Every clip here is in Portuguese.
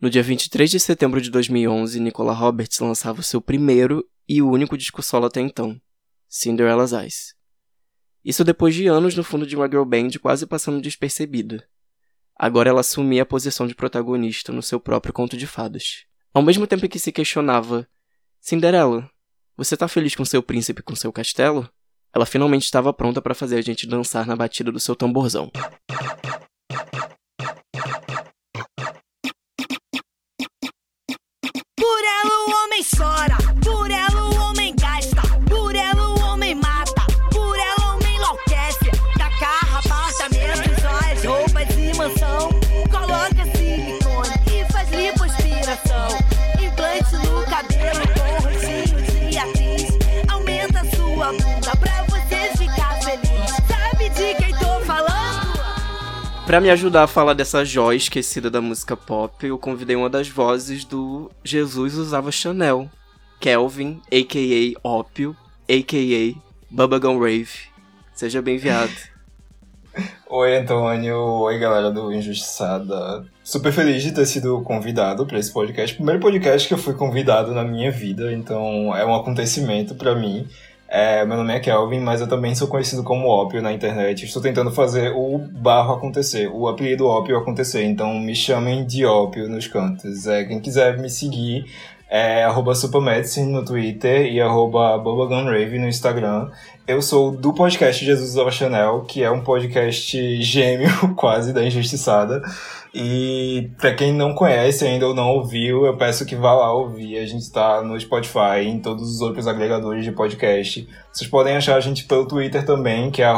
No dia 23 de setembro de 2011, Nicola Roberts lançava o seu primeiro e único disco solo até então, Cinderella's Eyes. Isso depois de anos no fundo de uma girl band quase passando despercebida. Agora ela assumia a posição de protagonista no seu próprio conto de fadas. Ao mesmo tempo que se questionava: Cinderela, você tá feliz com seu príncipe e com seu castelo? Ela finalmente estava pronta para fazer a gente dançar na batida do seu tamborzão. Ela o homem chora, por ela Para me ajudar a falar dessa joia esquecida da música pop, eu convidei uma das vozes do Jesus Usava Chanel, Kelvin, a.k.a. Ópio, a.k.a. Bubblegum Rave. Seja bem-vindo. Oi, Antônio. Oi, galera do Injustiçada. Super feliz de ter sido convidado para esse podcast. Primeiro podcast que eu fui convidado na minha vida, então é um acontecimento para mim. É, meu nome é Kelvin, mas eu também sou conhecido como Ópio na internet. Estou tentando fazer o barro acontecer, o apelido Ópio acontecer. Então me chamem de Ópio nos cantos. É, quem quiser me seguir é arroba Supermedicine no Twitter e arroba no Instagram. Eu sou do podcast Jesus Chanel, que é um podcast gêmeo quase da Injustiçada. E pra quem não conhece ainda ou não ouviu, eu peço que vá lá ouvir. A gente tá no Spotify, em todos os outros agregadores de podcast. Vocês podem achar a gente pelo Twitter também, que é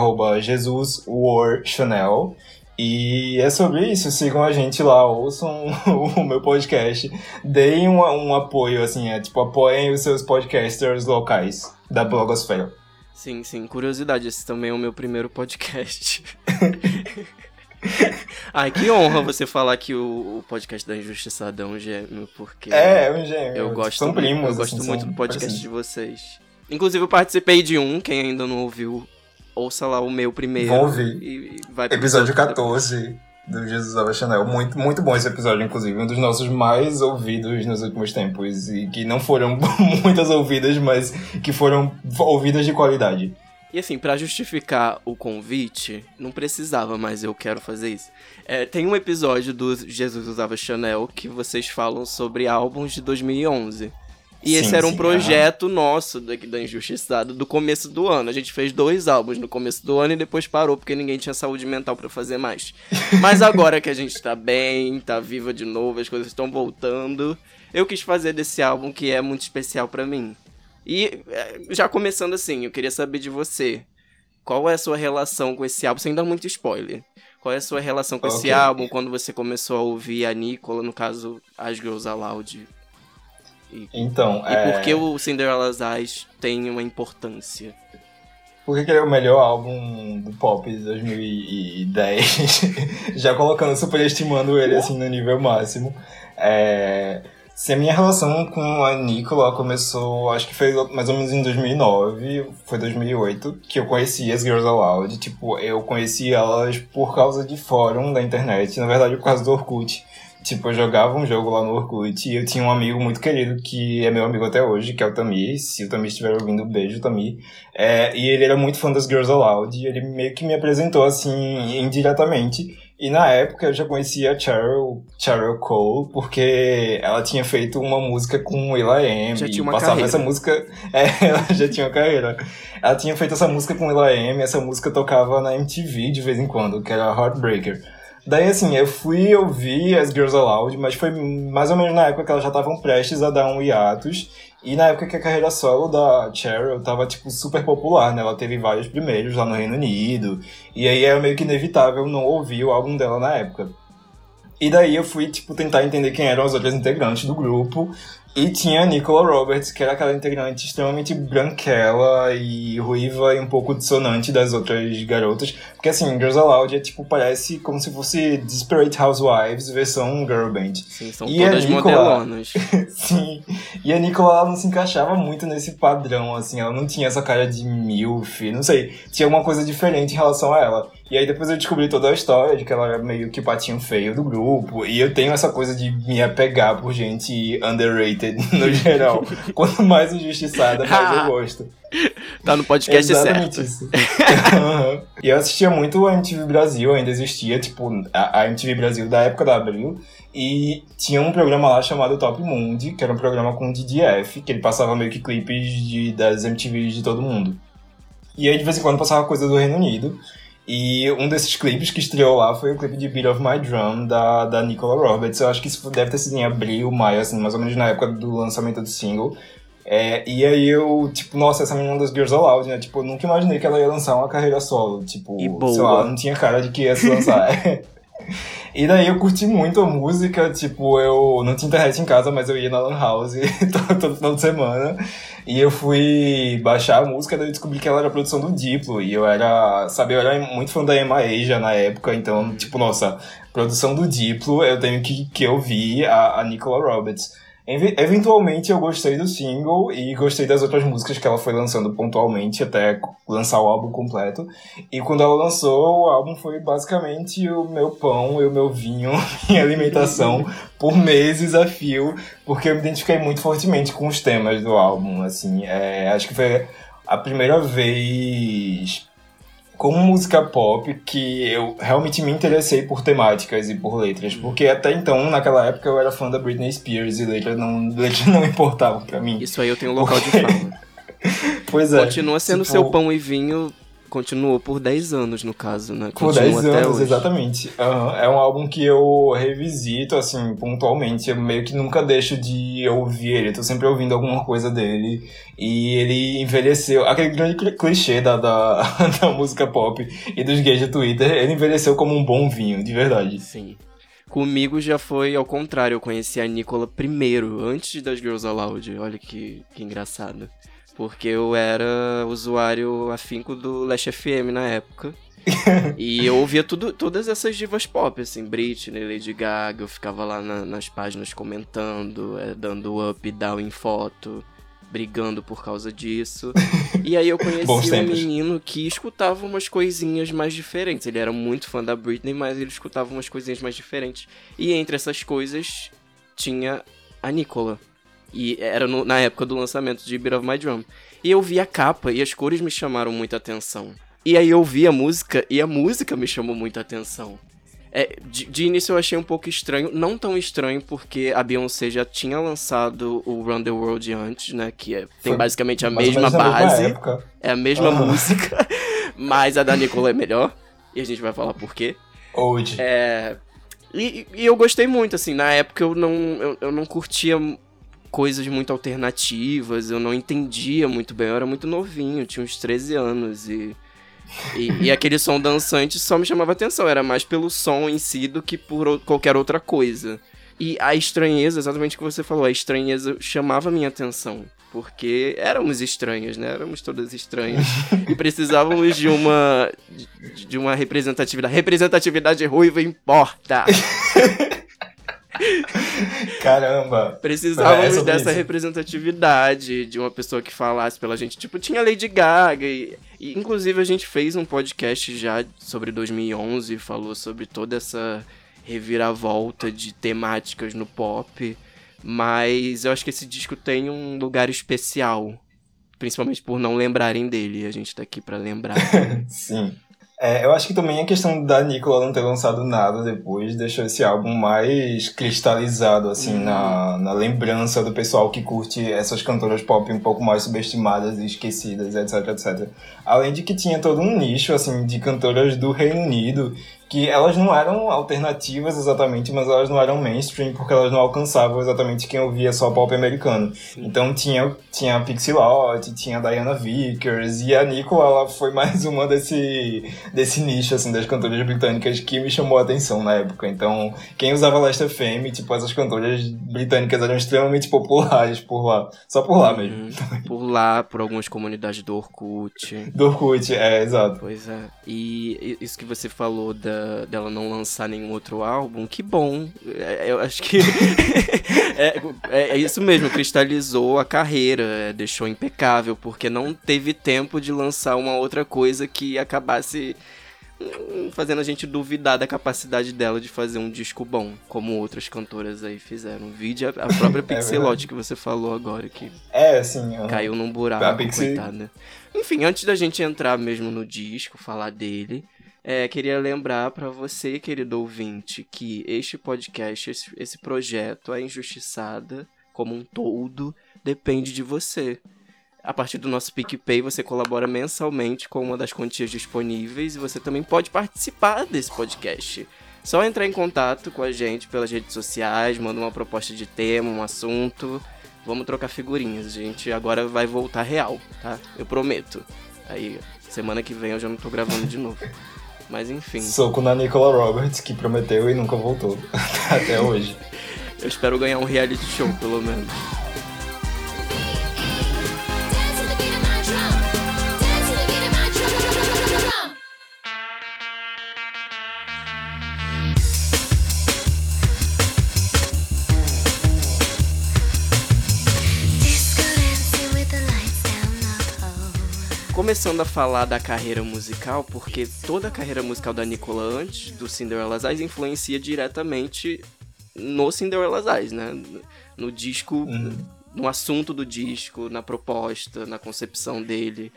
JesusWarChanel. E é sobre isso, sigam a gente lá, ouçam o meu podcast, deem um, um apoio, assim, é tipo, apoiem os seus podcasters locais da blogosfera. Sim, sim. Curiosidade, esse também é o meu primeiro podcast. Ai, que honra você falar que o, o podcast da Injustiçada é um gêmeo, porque... É, é um gêmeo. Eu gosto, São muito- primos, eu gosto assim, muito do podcast parecidos. de vocês. Inclusive, eu participei de um, quem ainda não ouviu, ouça lá o meu primeiro. Vão ouvir. E, e vai Episódio outro 14 do Jesus Usava Chanel. Muito, muito bom esse episódio, inclusive. Um dos nossos mais ouvidos nos últimos tempos. E que não foram muitas ouvidas, mas que foram ouvidas de qualidade. E assim, pra justificar o convite, não precisava, mas eu quero fazer isso. É, tem um episódio do Jesus Usava Chanel que vocês falam sobre álbuns de 2011. E Sim, esse era um sim, projeto nosso daqui da Injustiçada do começo do ano. A gente fez dois álbuns no começo do ano e depois parou porque ninguém tinha saúde mental pra fazer mais. Mas agora que a gente tá bem, tá viva de novo, as coisas estão voltando, eu quis fazer desse álbum que é muito especial pra mim. E é, já começando assim, eu queria saber de você. Qual é a sua relação com esse álbum? Sem dar muito spoiler. Qual é a sua relação com esse Ok. álbum quando você começou a ouvir a Nicola, no caso, As Girls Aloud? E, Então, e é... por que o Cinderella's Eyes tem uma importância? Por que que ele é o melhor álbum do pop de 2010? Já colocando, superestimando ele assim no nível máximo. É... Se a minha relação com a Nicola começou, acho que foi mais ou menos em 2009, foi 2008, que eu conheci as Girls Aloud. Tipo, eu conheci elas por causa de fórum da internet, na verdade por causa do Orkut. Tipo, eu jogava um jogo lá no Orkut e eu tinha um amigo muito querido que é meu amigo até hoje, que é o Tamir. Se o Tamir estiver ouvindo, beijo, Tamir. É, e ele era muito fã das Girls Aloud e ele meio que me apresentou assim, indiretamente. E na época eu já conhecia a Cheryl, Cheryl Cole, porque ela tinha feito uma música com Will.i.am. Já e tinha uma passava carreira. essa música. É, ela já tinha uma carreira. Ela tinha feito essa música com Will.i.am e essa música tocava na MTV de vez em quando, que era Heartbreaker. Daí, assim, eu fui ouvir as Girls Aloud, mas foi mais ou menos na época que elas já estavam prestes a dar um hiatus. E na época que a carreira solo da Cheryl tava, tipo, super popular, né? Ela teve vários primeiros lá no Reino Unido. E aí era meio que inevitável não ouvir o álbum dela na época. E daí eu fui, tipo, tentar entender quem eram as outras integrantes do grupo. E tinha a Nicola Roberts, que era aquela integrante extremamente branquela e ruiva e um pouco dissonante das outras garotas. Porque assim, Girls Aloud é tipo, parece como se fosse Desperate Housewives versão girl band. Sim, são E todas Nicola- modelonas. Sim. E a Nicola ela não se encaixava muito nesse padrão, assim, ela não tinha essa cara de milf, não sei, tinha alguma coisa diferente em relação a ela. E aí depois eu descobri toda a história de que ela era meio que o patinho feio do grupo, e eu tenho essa coisa de me apegar por gente underrated no geral. Quanto mais injustiçada, mais eu gosto. Tá no podcast Exatamente certo. isso. Aham. e eu assistia muito a MTV Brasil, ainda existia, tipo, a, a MTV Brasil da época da Abril. E tinha um programa lá chamado Top Mundi, que era um programa com o DDF, que ele passava meio que clipes de, das MTVs de todo mundo. E aí de vez em quando passava coisa do Reino Unido. E um desses clipes que estreou lá foi o clipe de Beat of My Drum, da, da Nicola Roberts. Eu acho que isso deve ter sido em abril, maio, assim, mais ou menos na época do lançamento do single. É, e aí eu, tipo, nossa, essa menina das Girls Aloud, né? Tipo, eu nunca imaginei que ela ia lançar uma carreira solo. Tipo, E boa. sei lá, não tinha cara de que ia se lançar. E daí eu curti muito a música, tipo, eu não tinha internet em casa, mas eu ia na Lan House todo, final de semana. E eu fui baixar a música, daí eu descobri que ela era produção do Diplo. E eu era, sabe, eu era muito fã da Emma Asia na época, então, tipo, nossa, produção do Diplo, eu tenho que, que ouvir a, a Nicola Roberts. Ev- Eventualmente eu gostei do single e gostei das outras músicas que ela foi lançando pontualmente até lançar o álbum completo. E quando ela lançou, o álbum foi basicamente o meu pão e o meu vinho, minha alimentação por meses a fio, porque eu me identifiquei muito fortemente com os temas do álbum. Assim, é, acho que foi a primeira vez como música pop que eu realmente me interessei por temáticas e por letras, porque até então, naquela época, eu era fã da Britney Spears e letras não, letras não importavam pra mim. Isso aí eu tenho um local de fala. Pois é. Continua sendo tipo, seu pão e vinho, continuou por 10 anos, no caso, né? Por Continua 10 até anos, hoje. exatamente. Aham, É um álbum que eu revisito, assim, pontualmente. Eu meio que nunca deixo de ouvir ele. Tô sempre ouvindo alguma coisa dele. E ele envelheceu. Aquele grande cli- clichê da, da, da música pop e dos gays de Twitter, ele envelheceu como um bom vinho, de verdade. Sim. Comigo já foi ao contrário, eu conheci a Nicola primeiro, antes das Girls Aloud. Olha que, que engraçado. Porque eu era usuário afinco do Last FM na época. e eu ouvia tudo, todas essas divas pop, assim, Britney, Lady Gaga, eu ficava lá na- nas páginas comentando, é, dando up e down em foto, brigando por causa disso. e aí eu conheci um menino que escutava umas coisinhas mais diferentes. Ele era muito fã da Britney, mas ele escutava umas coisinhas mais diferentes. E entre essas coisas tinha a Nicola. E era no- na época do lançamento de Beat of My Drum. E eu vi a capa e as cores me chamaram muita atenção. E aí eu vi a música e a música me chamou muita atenção. É, de, de início eu achei um pouco estranho, não tão estranho porque a Beyoncé já tinha lançado o Run the World antes, né? Que é- tem Foi basicamente a mesma base, é a mesma Aham. música, mas a da Nicola é melhor. E a gente vai falar por quê. Old. É, e, e eu gostei muito, assim, na época eu não, eu, eu não curtia coisas muito alternativas, eu não entendia muito bem, eu era muito novinho, tinha uns 13 anos e, e, e aquele som dançante só me chamava atenção, era mais pelo som em si do que por qualquer outra coisa. E a estranheza, exatamente o que você falou, a estranheza chamava minha atenção. Porque éramos estranhas, né? Éramos todas estranhas. e precisávamos de uma. De uma representatividade. Representatividade ruiva importa! Caramba. Precisávamos É, dessa isso. representatividade, de uma pessoa que falasse pela gente. Tipo, tinha Lady Gaga. E, e, inclusive, a gente fez um podcast já sobre 2011, falou sobre toda essa reviravolta de temáticas no pop. Mas eu acho que esse disco tem um lugar especial. Principalmente por não lembrarem dele. A gente tá aqui pra lembrar. Sim. É, eu acho que também a questão da Nicola não ter lançado nada depois deixou esse álbum mais cristalizado, assim, Uhum. na, na lembrança do pessoal que curte essas cantoras pop um pouco mais subestimadas e esquecidas, etc, etc. Além de que tinha todo um nicho, assim, de cantoras do Reino Unido que elas não eram alternativas exatamente, mas elas não eram mainstream porque elas não alcançavam exatamente quem ouvia só pop americano. Então tinha, tinha a Pixie Lott, tinha a Diana Vickers e a Nicola, ela foi mais uma desse, desse nicho, assim, das cantoras britânicas que me chamou a atenção na época. Então, quem usava Last FM, tipo, essas cantoras britânicas eram extremamente populares por lá. Só por lá mesmo. Uhum. Por lá, por algumas comunidades do Orkut. Do Orkut, é, exato. Pois é. E isso que você falou da dela não lançar nenhum outro álbum, que bom. É, eu acho que é, é, é, isso mesmo, cristalizou a carreira, é, deixou impecável, porque não teve tempo de lançar uma outra coisa que acabasse hum, fazendo a gente duvidar da capacidade dela de fazer um disco bom, como outras cantoras aí fizeram. Vídeo a própria é Pixelote que você falou agora, que é, assim, caiu num buraco, Pixie... coitada. Enfim, antes da gente entrar mesmo no disco, falar dele, é, queria lembrar para você, querido ouvinte, que este podcast, esse, esse projeto, a Injustiçada, como um todo, depende de você. A partir do nosso PicPay, você colabora mensalmente com uma das quantias disponíveis e você também pode participar desse podcast. Só entrar em contato com a gente pelas redes sociais, manda uma proposta de tema, um assunto. Vamos trocar figurinhas. A gente agora vai voltar real, tá? Eu prometo. Aí, semana que vem eu já não tô gravando de novo. Mas enfim. Soco na Nicola Roberts, que prometeu e nunca voltou. Até hoje. Eu espero ganhar um reality show, pelo menos. Começando a falar da carreira musical, porque toda a carreira musical da Nicola antes do Cinderella's Eyes influencia diretamente no Cinderella's Eyes, né? No disco, uhum. no assunto do disco, na proposta, na concepção dele.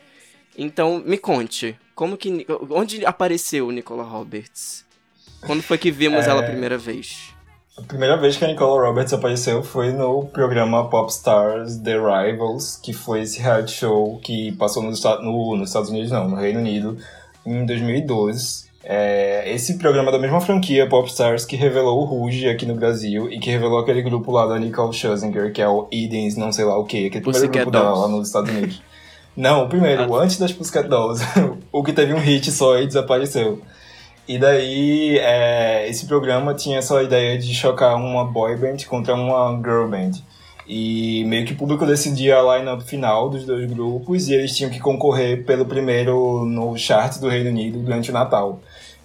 Então, me conte, como que onde apareceu Nicola Roberts? Quando foi que vimos é... ela a primeira vez? A primeira vez que a Nicole Roberts apareceu foi no programa Popstars The Rivals, que foi esse reality show que passou no, no, nos Estados Unidos, não, no Reino Unido, em 2012. É, esse programa é da mesma franquia, Popstars, que revelou o Rouge aqui no Brasil e que revelou aquele grupo lá da Nicole Scherzinger, que é o Edens, não sei lá o que, aquele primeiro grupo dela lá nos Estados Unidos. não, o primeiro, ah. antes das Pussycat Dolls, o que teve um hit só e desapareceu. E daí, é, esse programa tinha essa ideia de chocar uma boy band contra uma girl band. E meio que o público decidia a line-up final dos dois grupos e eles tinham que concorrer pelo primeiro no chart do Reino Unido durante o Natal.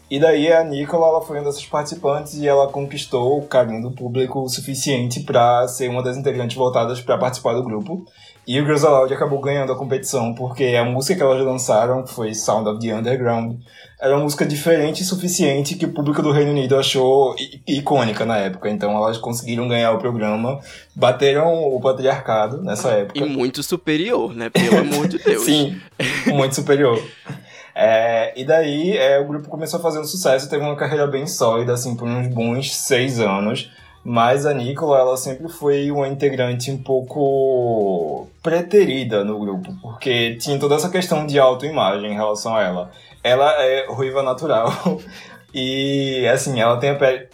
E daí a Nicola ela foi uma dessas participantes e ela conquistou o carinho do público o suficiente para ser uma das integrantes voltadas para participar do grupo. E o Girls Aloud acabou ganhando a competição porque a música que elas lançaram, que foi Sound of the Underground, era uma música diferente e suficiente que o público do Reino Unido achou icônica na época. Então elas conseguiram ganhar o programa, bateram o patriarcado nessa época. E muito superior, né? Pelo amor de Deus. Sim, muito superior. É, e daí é, o grupo começou a fazer um sucesso, teve uma carreira bem sólida, assim, por uns bons seis anos. Mas a Nicola, ela sempre foi uma integrante um pouco preterida no grupo, porque tinha toda essa questão de autoimagem em relação a ela. Ela é ruiva natural e, assim, ela tem a pele,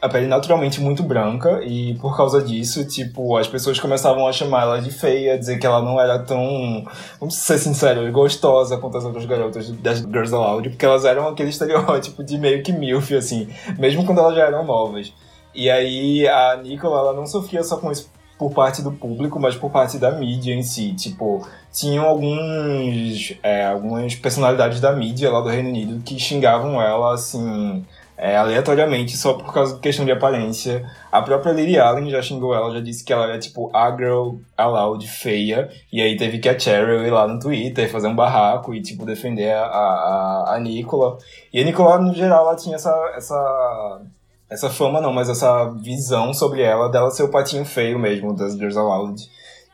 a pele naturalmente muito branca e por causa disso, tipo, as pessoas começavam a chamar ela de feia, dizer que ela não era tão, vamos ser sinceros, gostosa quanto as outras garotas das Girls Aloud, porque elas eram aquele estereótipo de meio que milf, assim, mesmo quando elas já eram novas. E aí a Nicola, ela não sofria só com isso por parte do público, mas por parte da mídia em si. Tipo, tinham alguns, é, algumas personalidades da mídia lá do Reino Unido que xingavam ela, assim, é, aleatoriamente, só por causa de questão de aparência. A própria Lily Allen já xingou ela, já disse que ela era, tipo, a girl aloud feia. E aí teve que a Cheryl ir lá no Twitter fazer um barraco e, tipo, defender a, a, a Nicola. E a Nicola, no geral, ela tinha essa... essa essa fama não, mas essa visão sobre ela dela ser o patinho feio mesmo das Girls Aloud.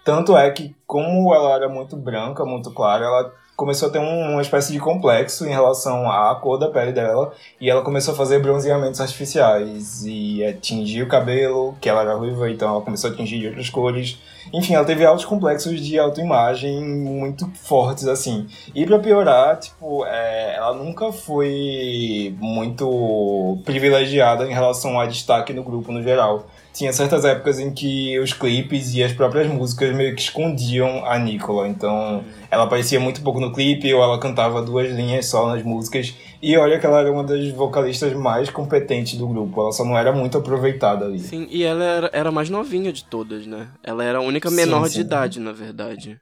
Tanto é que, como ela era muito branca, muito clara, ela começou a ter um, uma espécie de complexo em relação à cor da pele dela e ela começou a fazer bronzeamentos artificiais e é, tingir o cabelo, que ela era ruiva, então ela começou a tingir de outras cores. Enfim, ela teve altos complexos de autoimagem muito fortes, assim. E pra piorar, tipo, é, ela nunca foi muito privilegiada em relação a destaque no grupo no geral tinha certas épocas em que os clipes e as próprias músicas meio que escondiam a Nicola. Então, ela aparecia muito pouco no clipe ou ela cantava duas linhas só nas músicas. E olha que ela era uma das vocalistas mais competentes do grupo. Ela só não era muito aproveitada ali. Sim, e ela era, era a mais novinha de todas, né? Ela era a única menor sim, sim. de idade, na verdade.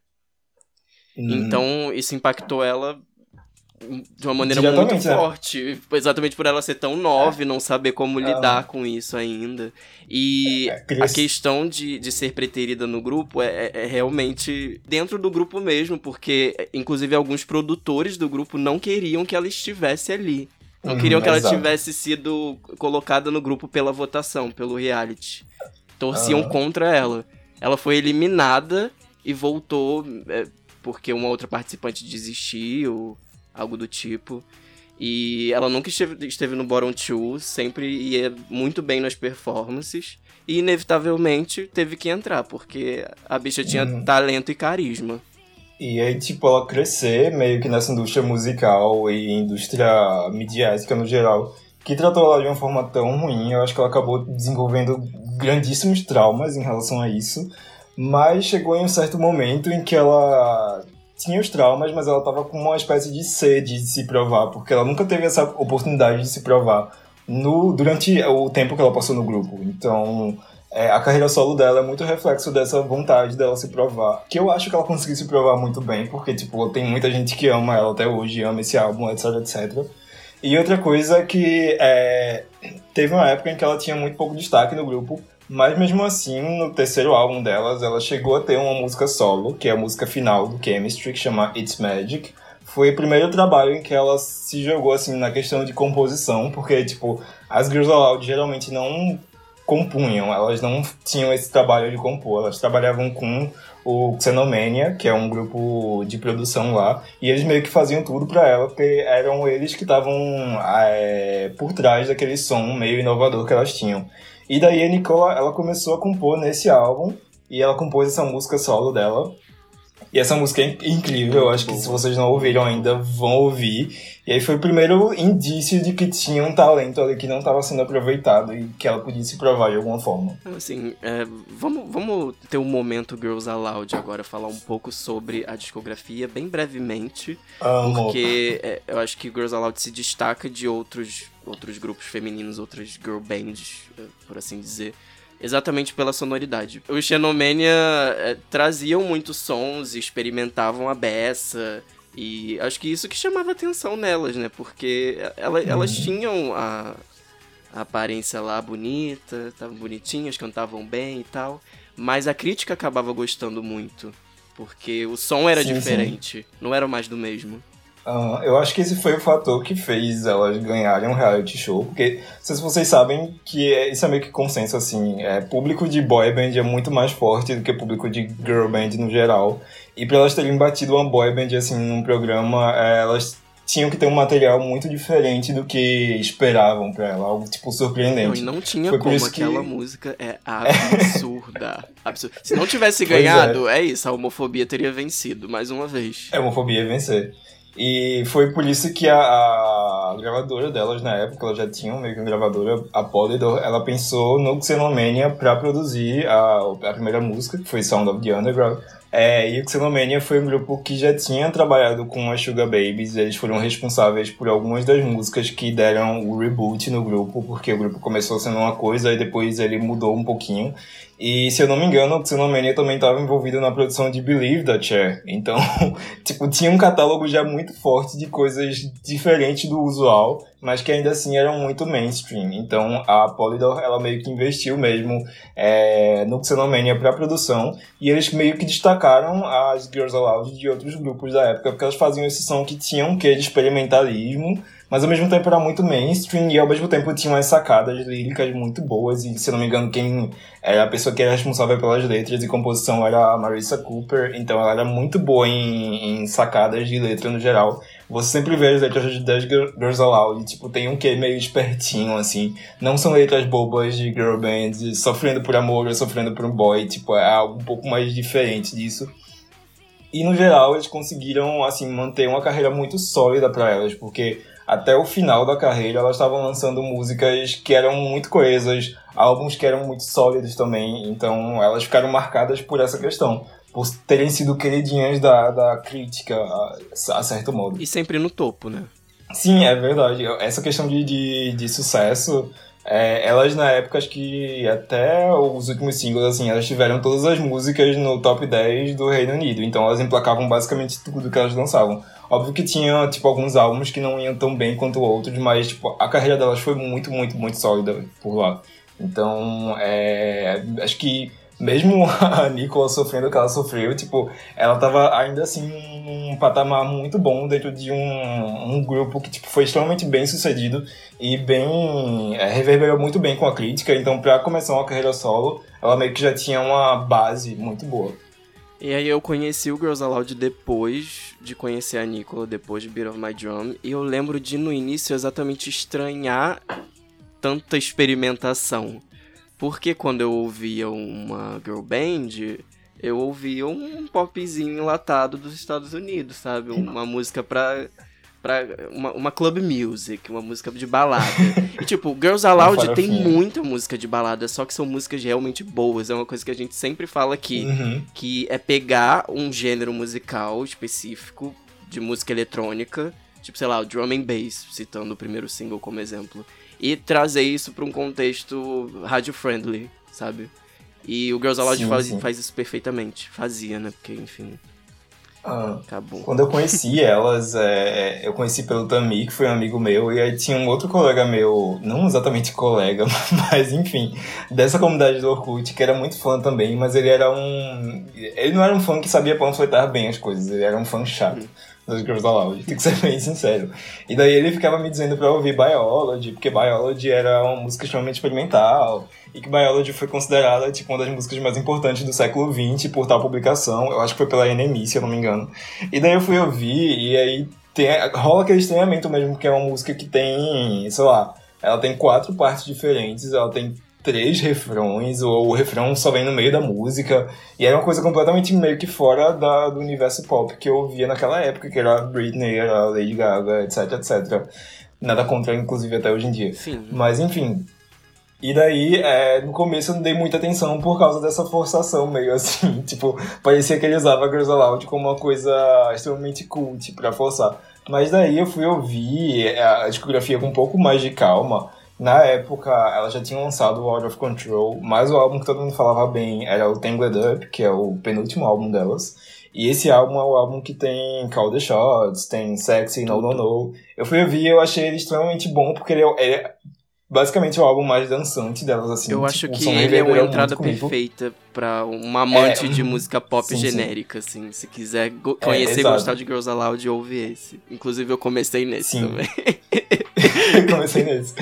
Hum. Então, isso impactou ela de uma maneira muito né? forte. Exatamente por ela ser tão nova é. e não saber como lidar com isso ainda. E é, a questão de, de ser preterida no grupo é, é, realmente dentro do grupo mesmo, porque inclusive alguns produtores do grupo não queriam que ela estivesse ali. Não uhum, queriam que ela exato. tivesse sido colocada no grupo pela votação, pelo reality. Torciam uhum. contra ela. Ela foi eliminada e voltou é, porque uma outra participante desistiu algo do tipo. E ela nunca esteve, esteve no bottom two, sempre ia muito bem nas performances. E inevitavelmente teve que entrar, porque a bicha tinha hum. talento e carisma. E aí, tipo, ela crescer meio que nessa indústria musical e indústria midiática no geral, que tratou ela de uma forma tão ruim, eu acho que ela acabou desenvolvendo grandíssimos traumas em relação a isso. Mas chegou em um certo momento em que ela tinha os traumas, mas ela tava com uma espécie de sede de se provar, porque ela nunca teve essa oportunidade de se provar no, durante o tempo que ela passou no grupo. Então, é, a carreira solo dela é muito reflexo dessa vontade dela se provar. Que eu acho que ela conseguiu se provar muito bem, porque, tipo, tem muita gente que ama ela até hoje, ama esse álbum, etc, etc. E outra coisa que é, teve uma época em que ela tinha muito pouco destaque no grupo, mas mesmo assim, no terceiro álbum delas, ela chegou a ter uma música solo, que é a música final do Chemistry, que chama It's Magic. Foi o primeiro trabalho em que ela se jogou assim na questão de composição, porque tipo, as Girls Aloud geralmente não compunham, elas não tinham esse trabalho de compor, elas trabalhavam com o Xenomania, que é um grupo de produção lá, e eles meio que faziam tudo para ela, porque eram eles que estavam é, por trás daquele som meio inovador que elas tinham. E daí a Nicola, ela começou a compor nesse álbum, e ela compôs essa música solo dela. E essa música é incrível, eu acho que se vocês não ouviram ainda, vão ouvir. E aí foi o primeiro indício de que tinha um talento ali que não estava sendo aproveitado e que ela podia se provar de alguma forma. Assim, é, vamos, vamos ter um momento Girls Aloud agora, falar um pouco sobre a discografia, bem brevemente. Amo. Porque é, eu acho que Girls Aloud se destaca de outros outros grupos femininos, outras girl bands, eh, por assim dizer, exatamente pela sonoridade. Os Xenomania é, traziam muitos sons, experimentavam a beça, e acho que isso que chamava atenção nelas, né? Porque ela, elas uhum. tinham a, a, aparência lá bonita, estavam bonitinhas, cantavam bem e tal, mas a crítica acabava gostando muito. Porque o som era sim, diferente, sim. não era mais do mesmo. Uh, eu acho que esse foi o fator que fez elas ganharem um reality show, porque não sei se vocês sabem que é, isso é meio que consenso, assim, é, público de boy band é muito mais forte do que público de girl band no geral, e para elas terem batido uma boy band, assim, num programa, é, elas tinham que ter um material muito diferente do que esperavam pra ela, algo tipo surpreendente. Não, e não tinha Foi como, aquela que... música é absurda. absurda. Se não tivesse ganhado, é. é. isso, a homofobia teria vencido, mais uma vez. É, a homofobia ia vencer. E foi por isso que a, a, gravadora delas, na época, elas já tinham meio que uma gravadora, a Polydor, ela pensou no Xenomania para produzir a, a primeira música, que foi Sound of the Underground. É, e o Xenomania foi um grupo que já tinha trabalhado com as Sugar Babies, eles foram responsáveis por algumas das músicas que deram o reboot no grupo, porque o grupo começou sendo uma coisa e depois ele mudou um pouquinho. E se eu não me engano, o Xenomania também estava envolvido na produção de Believe da Cher. Então, tipo, tinha um catálogo já muito forte de coisas diferentes do usual, mas que ainda assim eram muito mainstream. Então, a Polydor, ela meio que investiu mesmo é, no Xenomania para produção, e eles meio que destacaram as Girls Aloud de outros grupos da época, porque elas faziam esse som que tinha um quê de experimentalismo, mas ao mesmo tempo era muito mainstream e ao mesmo tempo tinha umas sacadas líricas muito boas. E se não me engano, quem era a pessoa que era responsável pelas letras e composição era a Marissa Cooper, então ela era muito boa em, em sacadas de letra no geral. Você sempre vê as letras das Girls Aloud, tipo, tem um que meio espertinho, assim. Não são letras bobas de girl band, sofrendo por amor ou sofrendo por um boy, tipo, é algo um pouco mais diferente disso. E no geral eles conseguiram assim manter uma carreira muito sólida para elas, porque até o final da carreira elas estavam lançando músicas que eram muito coesas, álbuns que eram muito sólidos também, então elas ficaram marcadas por essa questão, por terem sido queridinhas da, da crítica a, a certo modo. E sempre no topo, né? Sim, é verdade. Essa questão de, de, de sucesso é, elas na época, acho que até os últimos singles, assim, elas tiveram todas as músicas no top 10 do Reino Unido. Então elas emplacavam basicamente tudo que elas lançavam. Óbvio que tinha, tipo, alguns álbuns que não iam tão bem quanto outros, mas, tipo, a carreira delas foi muito, muito, muito sólida por lá. Então, é, acho que mesmo a Nicola sofrendo o que ela sofreu, tipo, ela tava ainda assim num patamar muito bom dentro de um, um grupo que tipo, foi extremamente bem sucedido e bem. É, reverberou muito bem com a crítica. Então, para começar uma carreira solo, ela meio que já tinha uma base muito boa. E aí eu conheci o Girls Aloud depois de conhecer a Nicola, depois de Beat of My Drum. E eu lembro de no início exatamente estranhar tanta experimentação. Porque quando eu ouvia uma girl band, eu ouvia um popzinho enlatado dos Estados Unidos, sabe? Uma música pra. pra uma, uma club music, uma música de balada. e tipo, Girls Aloud tem muita música de balada, só que são músicas realmente boas. É uma coisa que a gente sempre fala aqui, uhum. que é pegar um gênero musical específico de música eletrônica, tipo, sei lá, o drum and bass, citando o primeiro single como exemplo e trazer isso para um contexto radio-friendly, sabe? E o Girls Aloud faz, sim. faz isso perfeitamente. Fazia, né? Porque, enfim. Ah, Acabou. Quando eu conheci elas, é, eu conheci pelo Tami, que foi um amigo meu, e aí tinha um outro colega meu, não exatamente colega, mas enfim, dessa comunidade do Orkut, que era muito fã também, mas ele era um. Ele não era um fã que sabia panfletar bem as coisas, ele era um fã chato. Uhum das Girls Aloud, tem que ser bem sincero. E daí ele ficava me dizendo pra ouvir Biology, porque Biology era uma música extremamente experimental, e que Biology foi considerada tipo, uma das músicas mais importantes do século XX por tal publicação, eu acho que foi pela NME, se eu não me engano. E daí eu fui ouvir, e aí tem, rola aquele estranhamento mesmo, que é uma música que tem, sei lá, ela tem quatro partes diferentes, ela tem três refrões, ou o refrão só vem no meio da música. E era uma coisa completamente meio que fora da, do universo pop que eu ouvia naquela época, que era Britney, era Lady Gaga, etc, etc. Nada contra, inclusive, até hoje em dia. Sim. Mas, enfim. E daí, é, no começo eu não dei muita atenção por causa dessa forçação meio assim. Tipo, parecia que ele usava Girls Aloud como uma coisa extremamente cult pra forçar. Mas daí eu fui ouvir a discografia com um pouco mais de calma. Na época, ela já tinha lançado o Out of Control, mas o álbum que todo mundo falava bem era o Tangled Up, que é o penúltimo álbum delas. E esse álbum é o álbum que tem Call the Shots, tem Sexy, No No No. Eu fui ouvir e eu achei ele extremamente bom, porque ele é, é basicamente o álbum mais dançante delas, assim. Eu tipo, acho que ele é uma entrada perfeita para uma amante é, de música pop sim, genérica, sim. assim. Se quiser conhecer é, e gostar de Girls Aloud, ouve esse. Inclusive eu comecei nesse sim. também. comecei nesse.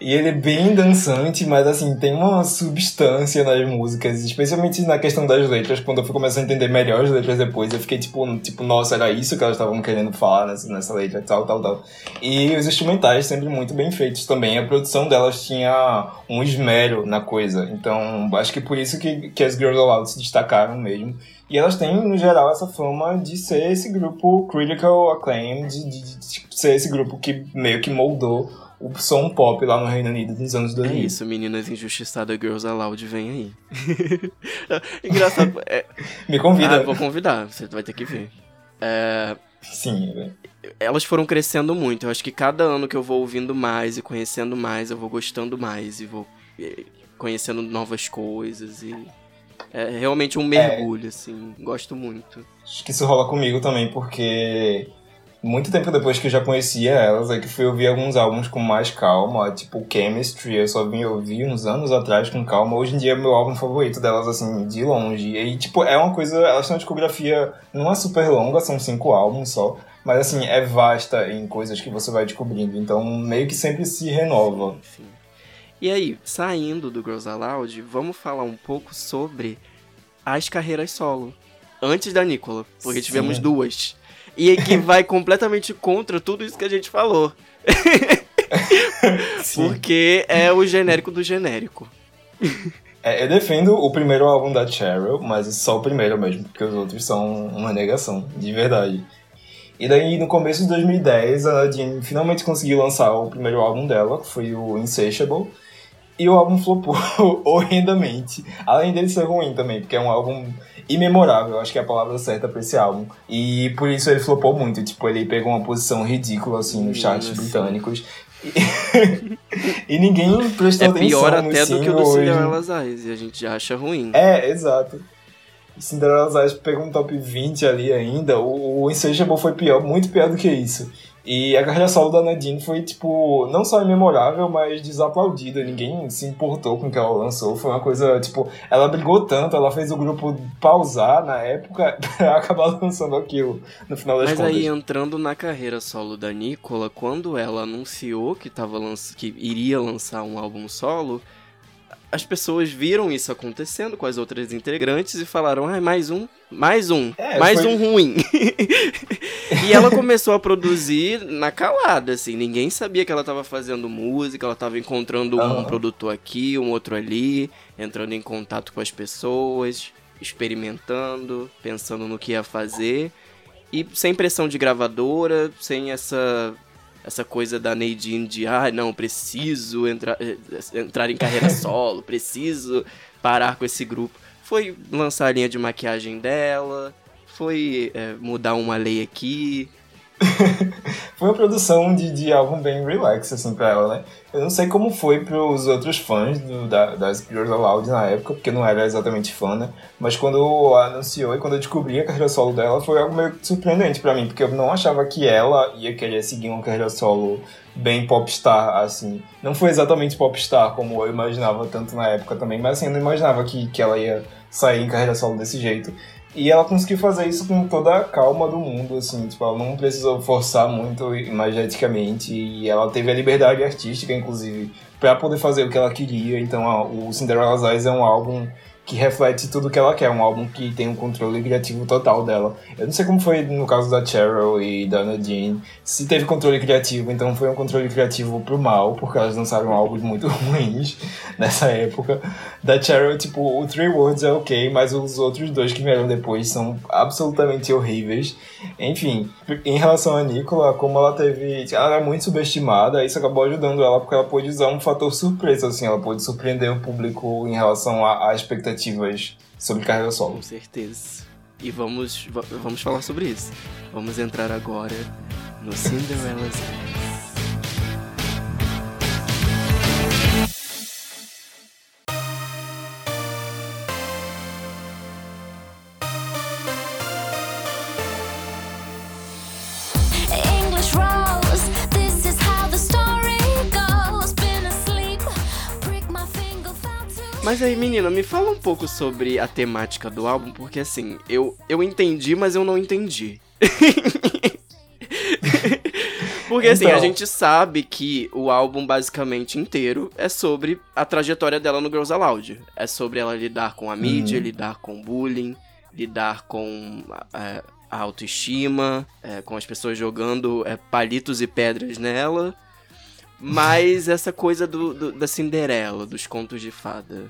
E ele é bem dançante, mas assim, tem uma substância nas músicas, especialmente na questão das letras. Quando eu fui começar a entender melhor as letras depois, eu fiquei tipo, tipo nossa, era isso que elas estavam querendo falar nessa, nessa letra, tal, tal, tal. E os instrumentais sempre muito bem feitos também. A produção delas tinha um esmero na coisa. Então, acho que por isso que, que as Girls Aloud se destacaram mesmo. E elas têm, no geral, essa fama de ser esse grupo critical acclaim, de, de, de, de ser esse grupo que meio que moldou o som pop lá no Reino Unido nos anos 2000. É isso, meninas injustiçadas Girls Aloud, vem aí. Engraçado. É... Me convida. Ah, vou convidar, você vai ter que ver. É... Sim, é Elas foram crescendo muito. Eu acho que cada ano que eu vou ouvindo mais e conhecendo mais, eu vou gostando mais e vou conhecendo novas coisas e é realmente um mergulho, é... assim. Gosto muito. Acho que isso rola comigo também, porque muito tempo depois que eu já conhecia elas, é que fui ouvir alguns álbuns com mais calma, tipo Chemistry, eu só vim ouvir uns anos atrás com calma. Hoje em dia é meu álbum favorito delas, assim, de longe. E, tipo, é uma coisa, elas têm uma discografia não é super longa, são cinco álbuns só, Mas assim, é vasta em coisas que você vai descobrindo. Então meio que sempre se renova. Enfim. E aí, saindo do Girls Aloud, vamos falar um pouco sobre as carreiras solo. Antes da Nicola, porque Sim. tivemos duas. E que vai completamente contra tudo isso que a gente falou. Porque é o genérico do genérico. É, eu defendo o primeiro álbum da Cheryl, mas só o primeiro mesmo, porque os outros são uma negação, de verdade. E daí, no começo de 2010, a Nadine finalmente conseguiu lançar o primeiro álbum dela, que foi o Insatiable. E o álbum flopou horrendamente. Além dele ser ruim também, porque é um álbum imemorável, acho que é a palavra certa pra esse álbum. E por isso ele flopou muito. Tipo, ele pegou uma posição ridícula, assim, nos charts Nossa. britânicos. E, ninguém prestou É atenção pior até do que o do. Cinderella's Eyes, e a gente já acha ruim. É, exato. Cinderella's Eyes pegou um top 20 ali ainda. O, o Insatiable foi pior, muito pior do que isso. E a carreira solo da Nadine foi, tipo, não só imemorável, mas desaplaudida. Ninguém se importou com o que ela lançou. Foi uma coisa, tipo, ela brigou tanto, ela fez o grupo pausar na época pra acabar lançando aquilo no final das Mas contas. aí, entrando na carreira solo da Nicola, quando ela anunciou que, tava lanç... que iria lançar um álbum solo, as pessoas viram isso acontecendo com as outras integrantes e falaram: ah, mais um, mais um, É, mais foi- um ruim. e ela começou a produzir na calada, assim. Ninguém sabia que ela tava fazendo música, ela tava encontrando um Aham. produtor aqui, um outro ali, entrando em contato com as pessoas, experimentando, pensando no que ia fazer. E sem pressão de gravadora, sem essa essa coisa da Nadine de ah, não, preciso entrar, eh, entrar em carreira solo, preciso parar com esse grupo. Foi lançar a linha de maquiagem dela, foi eh, mudar uma lei aqui. Foi uma produção de, de álbum bem relax, assim, pra ela, né? Eu não sei como foi pros outros fãs do, da, das Girls Aloud na época, porque eu não era exatamente fã, né? Mas quando anunciou e quando eu descobri a carreira solo dela, foi algo meio surpreendente pra mim, porque eu não achava que ela ia querer seguir uma carreira solo bem popstar, assim. Não foi exatamente popstar como eu imaginava tanto na época também, mas assim, eu não imaginava que, que ela ia sair em carreira solo desse jeito. E ela conseguiu fazer isso com toda a calma do mundo, assim, tipo, ela não precisou forçar muito imageticamente e ela teve a liberdade artística, inclusive, pra poder fazer o que ela queria. Então, a- o Cinderella's Eyes é um álbum que reflete tudo que ela quer, um álbum que tem um controle criativo total dela. Eu não sei como foi no caso da Cheryl e da Nadine, se teve controle criativo, então foi um controle criativo pro mal, porque elas lançaram álbuns muito ruins nessa época. Da Cheryl, tipo, o Three Words é ok, mas os outros dois que vieram depois são absolutamente horríveis. Enfim, em relação a Nicola, como ela teve. Ela era muito subestimada, isso acabou ajudando ela, porque ela pôde usar um fator surpresa, assim, ela pôde surpreender o público em relação a, a expectativas sobre carreira solo. Com certeza. E vamos, va- vamos falar sobre isso. Vamos entrar agora no Cinderella's Mas aí, menina, me fala um pouco sobre a temática do álbum, porque assim, eu, eu entendi, mas eu não entendi. porque assim, a Então. gente sabe que o álbum basicamente inteiro é sobre a trajetória dela no Girls Aloud. É sobre ela lidar com a mídia, lidar com bullying, lidar com é, a autoestima, é, com as pessoas jogando é, palitos e pedras nela. Mas essa coisa do, do- da Cinderela, dos contos de fada.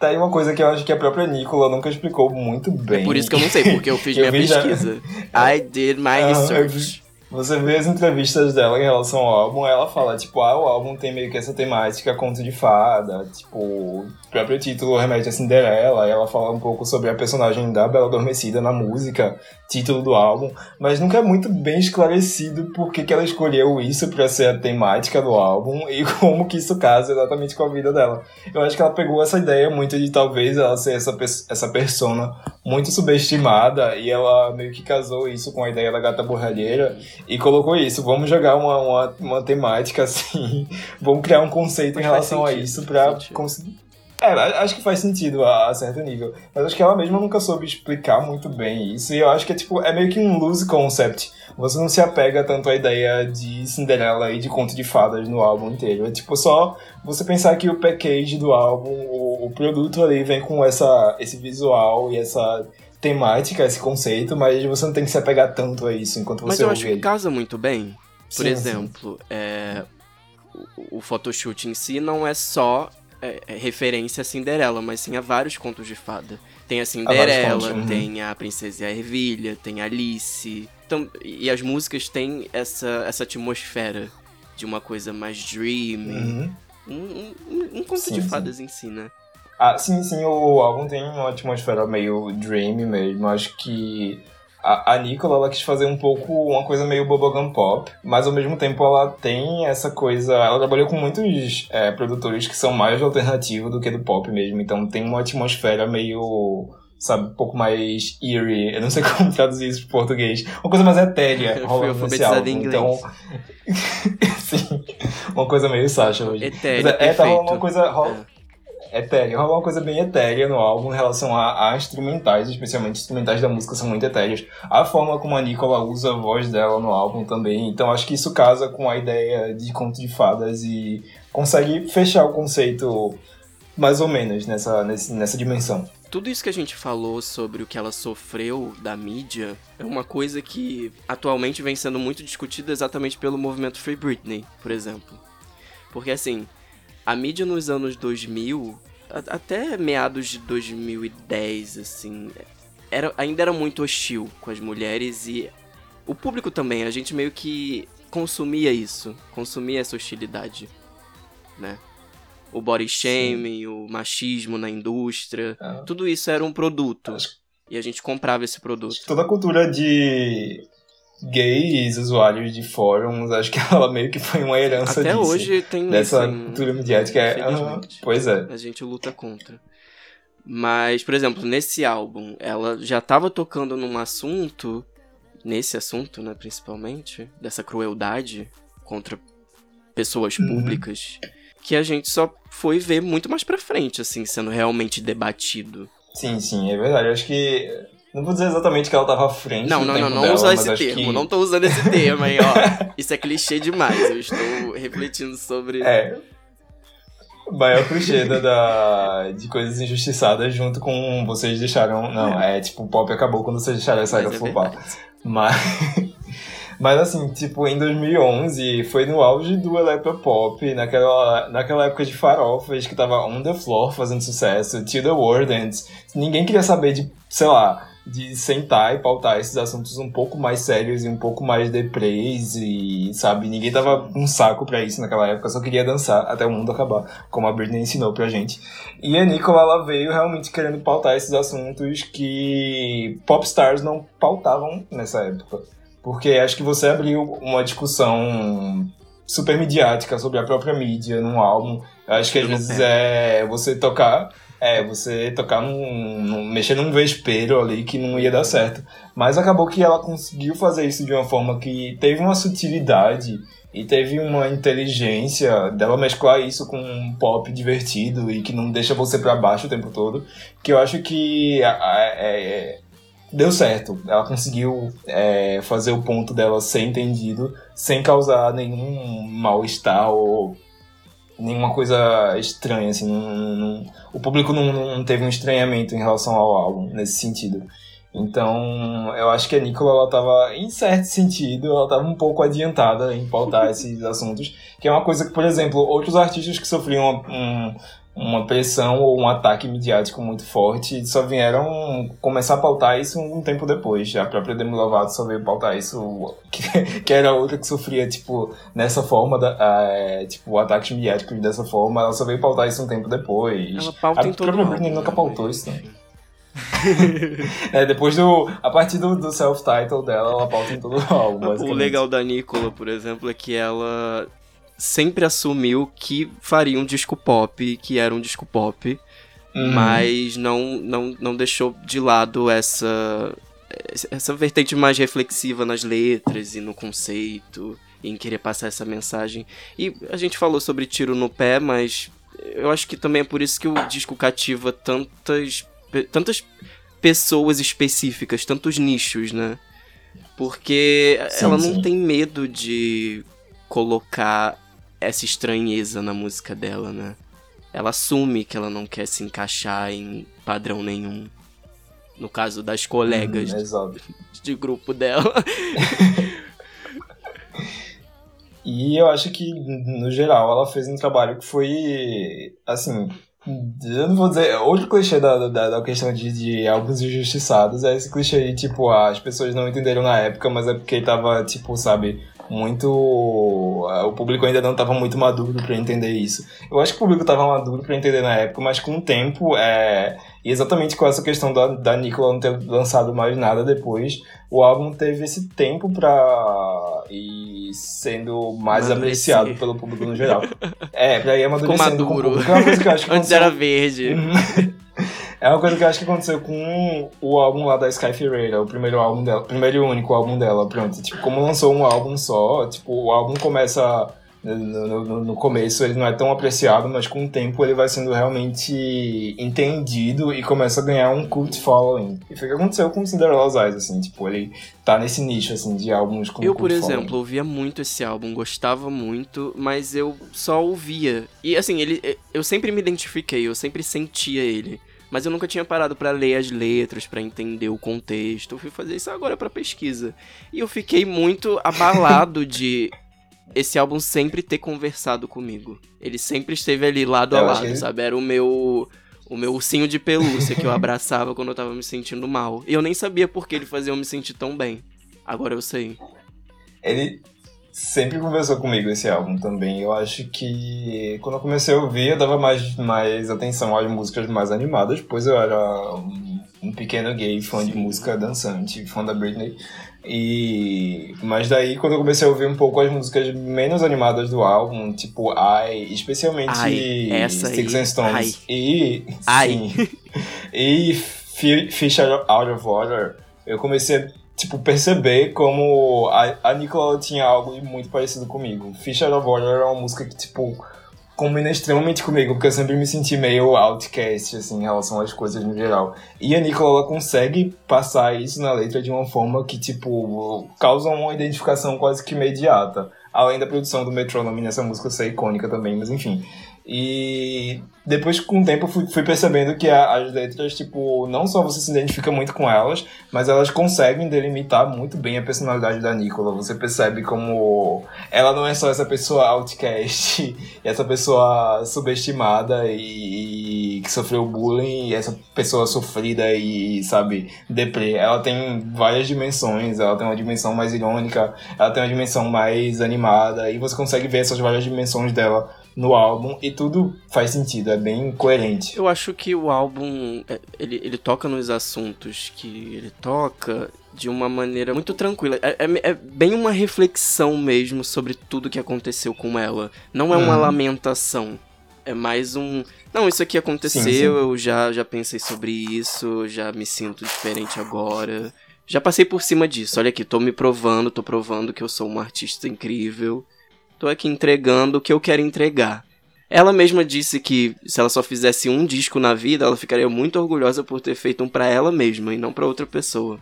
Tá aí uma coisa que eu acho que a própria Nicola nunca explicou muito bem. É por isso que eu não sei, porque eu fiz Eu minha vi já- pesquisa. I did my research. Você vê as entrevistas dela em relação ao álbum, ela fala, tipo, ah, o álbum tem meio que essa temática conto de fada, tipo, o próprio título remete a Cinderela, ela fala um pouco sobre a personagem da Bela Adormecida na música, título do álbum, mas nunca é muito bem esclarecido por que, que ela escolheu isso pra ser a temática do álbum e como que isso casa exatamente com a vida dela. Eu acho que ela pegou essa ideia muito de talvez ela ser essa, essa persona muito subestimada e ela meio que casou isso com a ideia da gata borralheira e colocou isso. Vamos jogar uma, uma, uma temática assim, vamos criar um conceito Mas em relação a sentido, isso faz pra sentido. conseguir. É, acho que faz sentido a, a, certo nível. Mas acho que ela mesma nunca soube explicar muito bem isso. E eu acho que é tipo, é meio que um loose concept. Você não se apega tanto à ideia de Cinderela e de conto de fadas no álbum inteiro. É tipo só você pensar que o package do álbum, o, o produto ali vem com essa, esse visual e essa temática, esse conceito, mas você não tem que se apegar tanto a isso enquanto você Mas eu acho ele. que casa muito bem. Por Sim, exemplo, é, o, o photoshoot em si não é só é, é referência a Cinderela, mas sim a vários contos de fada. Tem a Cinderela, contos, uhum. tem a Princesa e a Ervilha, tem a Alice. Então, e as músicas têm essa, essa atmosfera de uma coisa mais dreamy. Uhum. Um, um, um conto Sim, de sim. fadas em si, né? Ah, sim, sim, o álbum tem uma atmosfera meio dreamy mesmo. Acho que a, a Nicola ela quis fazer um pouco uma coisa meio bubblegum pop, mas ao mesmo tempo ela tem essa coisa. Ela trabalhou com muitos é, produtores que são mais alternativo do que do pop mesmo, então tem uma atmosfera meio. Sabe, um pouco mais eerie, eu não sei como traduzir isso para português. Uma coisa mais etérea Eu fui alfabetizado em inglês. Então, sim, uma coisa meio Sasha hoje. Etéreo, Mas é, tá rolando perfeito. uma coisa. rola- etéreo. Rola uma coisa bem etérea no álbum em relação a, a instrumentais, especialmente instrumentais da música são muito etéreos. A forma como a Nicola usa a voz dela no álbum também. Então acho que isso casa com a ideia de conto de fadas e consegue fechar o conceito mais ou menos nessa, nessa dimensão. Tudo isso que a gente falou sobre o que ela sofreu da mídia é uma coisa que atualmente vem sendo muito discutida exatamente pelo movimento Free Britney, por exemplo. Porque assim, a mídia nos anos 2000, a- até meados de 2010, assim, era, ainda era muito hostil com as mulheres e o público também, a gente meio que consumia isso, consumia essa hostilidade, né? O body shaming, o machismo na indústria, Ah. tudo isso era um produto. Acho- E a gente comprava esse produto. Toda a cultura de gays, usuários de fóruns, acho que ela meio que foi uma herança Até disso. hoje tem Dessa isso. cultura mediática. É, pois é. A gente luta contra. Mas, por exemplo, nesse álbum, ela já tava tocando num assunto, nesse assunto, né, principalmente, dessa crueldade contra pessoas Uhum. públicas, que a gente só foi ver muito mais pra frente, assim, sendo realmente debatido. Sim, sim, é verdade. Eu acho que. Não vou dizer exatamente que ela tava à frente. Não, não, não, não dela, esse termo, que- não tô usando esse termo, hein, ó. Isso é clichê demais, eu estou refletindo sobre... É. Maior clichê da, de coisas injustiçadas junto com vocês deixaram. Não, é tipo, o pop acabou quando vocês deixaram essa era é verdade. Mas. Mas assim, tipo, em 2011 foi no auge do electropop, naquela, naquela época de farofas que tava on the floor fazendo sucesso, Till the World Ends. Ninguém queria saber de, sei lá, de sentar e pautar esses assuntos um pouco mais sérios e um pouco mais deprês e, sabe, ninguém tava um saco pra isso naquela época, só queria dançar até o mundo acabar, como a Britney ensinou pra gente. E a Nicola, ela veio realmente querendo pautar esses assuntos que popstars não pautavam nessa época. Porque acho que você abriu uma discussão super midiática sobre a própria mídia num álbum. Acho que às vezes é você tocar. É, você tocar num, num- mexer num vespeiro ali que não ia dar certo. Mas acabou que ela conseguiu fazer isso de uma forma que teve uma sutilidade e teve uma inteligência dela mesclar isso com um pop divertido e que não deixa você pra baixo o tempo todo. Que eu acho que a- é- deu certo. Ela conseguiu é, fazer o ponto dela ser entendido sem causar nenhum mal-estar ou nenhuma coisa estranha, assim. não- não- o público não, não teve um estranhamento em relação ao álbum, nesse sentido. Então, eu acho que a Nicola, ela tava, em certo sentido, ela tava um pouco adiantada em pautar esses assuntos, que é uma coisa que, por exemplo, outros artistas que sofriam um, uma pressão ou um ataque midiático muito forte só vieram começar a pautar isso um tempo depois. A própria Demi Lovato só veio pautar isso, que, que era outra que sofria, tipo, nessa forma, da, é, tipo, ataques midiáticos dessa forma, ela só veio pautar isso um tempo depois. Ela pauta a em todo própria Britney nunca né, pautou isso, né? É, depois do. A partir do, do self-title dela, ela pauta em todo o álbum. O legal da Nicola, por exemplo, é que ela sempre assumiu que faria um disco pop, que era um disco pop, Uhum. mas não, não, não deixou de lado essa, essa vertente mais reflexiva nas letras e no conceito, e em querer passar essa mensagem. E a gente falou sobre tiro no pé, mas eu acho que também é por isso que o disco cativa tantas, tantas pessoas específicas, tantos nichos, né? Porque Sim, ela não sim. tem medo de colocar essa estranheza na música dela, né? Ela assume que ela não quer se encaixar em padrão nenhum. No caso das colegas Hum, exato. de grupo dela. E eu acho que, no geral, ela fez um trabalho que foi, assim, eu não vou dizer, outro clichê da, da, da questão de, de álbuns injustiçados é esse clichê de, tipo, ah, as pessoas não entenderam na época, mas é porque tava, tipo, sabe, muito... O público ainda não tava muito maduro pra entender isso. Eu acho que o público tava maduro pra entender na época, mas com o tempo, é... E exatamente com essa questão da, da Nicola não ter lançado mais nada depois, o álbum teve esse tempo pra ir sendo mais Amadurecer. apreciado pelo público no geral. É, pra ir Ficou amadurecendo com o maduro. público. É uma coisa que eu acho que Antes era verde. É uma coisa que eu acho que aconteceu com o álbum lá da Sky Ferreira, o primeiro álbum dela, primeiro e único álbum dela, pronto. Tipo, como lançou um álbum só, tipo, o álbum começa no, no, no começo, ele não é tão apreciado, mas com o tempo ele vai sendo realmente entendido e começa a ganhar um cult following. E foi o que aconteceu com Cinderella's Eyes, assim, tipo, ele tá nesse nicho, assim, de álbuns com Eu, por following. exemplo, ouvia muito esse álbum, gostava muito, mas eu só ouvia. E assim, ele, eu sempre me identifiquei, eu sempre sentia ele. Mas eu nunca tinha parado pra ler as letras, pra entender o contexto. Eu fui fazer isso agora pra pesquisa. E eu fiquei muito abalado de esse álbum sempre ter conversado comigo. Ele sempre esteve ali lado a Eu acho lado, que- sabe? Era o meu o meu ursinho de pelúcia que eu abraçava quando eu tava me sentindo mal. E eu nem sabia por que ele fazia eu me sentir tão bem. Agora eu sei. Ele sempre conversou comigo esse álbum também. Eu acho que quando eu comecei a ouvir, eu dava mais, mais atenção às músicas mais animadas, pois eu era um, um pequeno gay fã de Sim. música dançante, fã da Britney. E mas daí quando eu comecei a ouvir um pouco as músicas menos animadas do álbum, tipo I, especialmente Ai, essa Sticks aí. and Stones Ai. e Ai. sim, e Fi- Fish Out of Water, eu comecei a tipo, perceber como a, a Nicola tinha algo muito parecido comigo. Fish Out of Water é uma música que, tipo, combina extremamente comigo, porque eu sempre me senti meio outcast, assim, em relação às coisas no geral. E a Nicola, ela consegue passar isso na letra de uma forma que, tipo, causa uma identificação quase que imediata. Além da produção do Metronome nessa música ser icônica também, mas enfim. E depois, com o tempo, fui, fui percebendo que a- as letras, tipo, não só você se identifica muito com elas, mas elas conseguem delimitar muito bem a personalidade da Nicola. Você percebe como ela não é só essa pessoa outcast, essa pessoa subestimada e, e que sofreu bullying, e essa pessoa sofrida e, sabe, deprê. Ela tem várias dimensões, ela tem uma dimensão mais irônica, ela tem uma dimensão mais animada, e você consegue ver essas várias dimensões dela no álbum e tudo faz sentido, é bem coerente. Eu acho que o álbum, é, ele, ele toca nos assuntos que ele toca de uma maneira muito tranquila. É, é- é bem uma reflexão mesmo sobre tudo que aconteceu com ela. Não é uma Uhum. lamentação. É mais um. Não, isso aqui aconteceu, Sim, sim. eu já, já pensei sobre isso, já me sinto diferente agora. Já passei por cima disso. Olha aqui, tô me provando, tô provando que eu sou uma artista incrível. Tô aqui entregando o que eu quero entregar. Ela mesma disse que se ela só fizesse um disco na vida, ela ficaria muito orgulhosa por ter feito um pra ela mesma e não pra outra pessoa.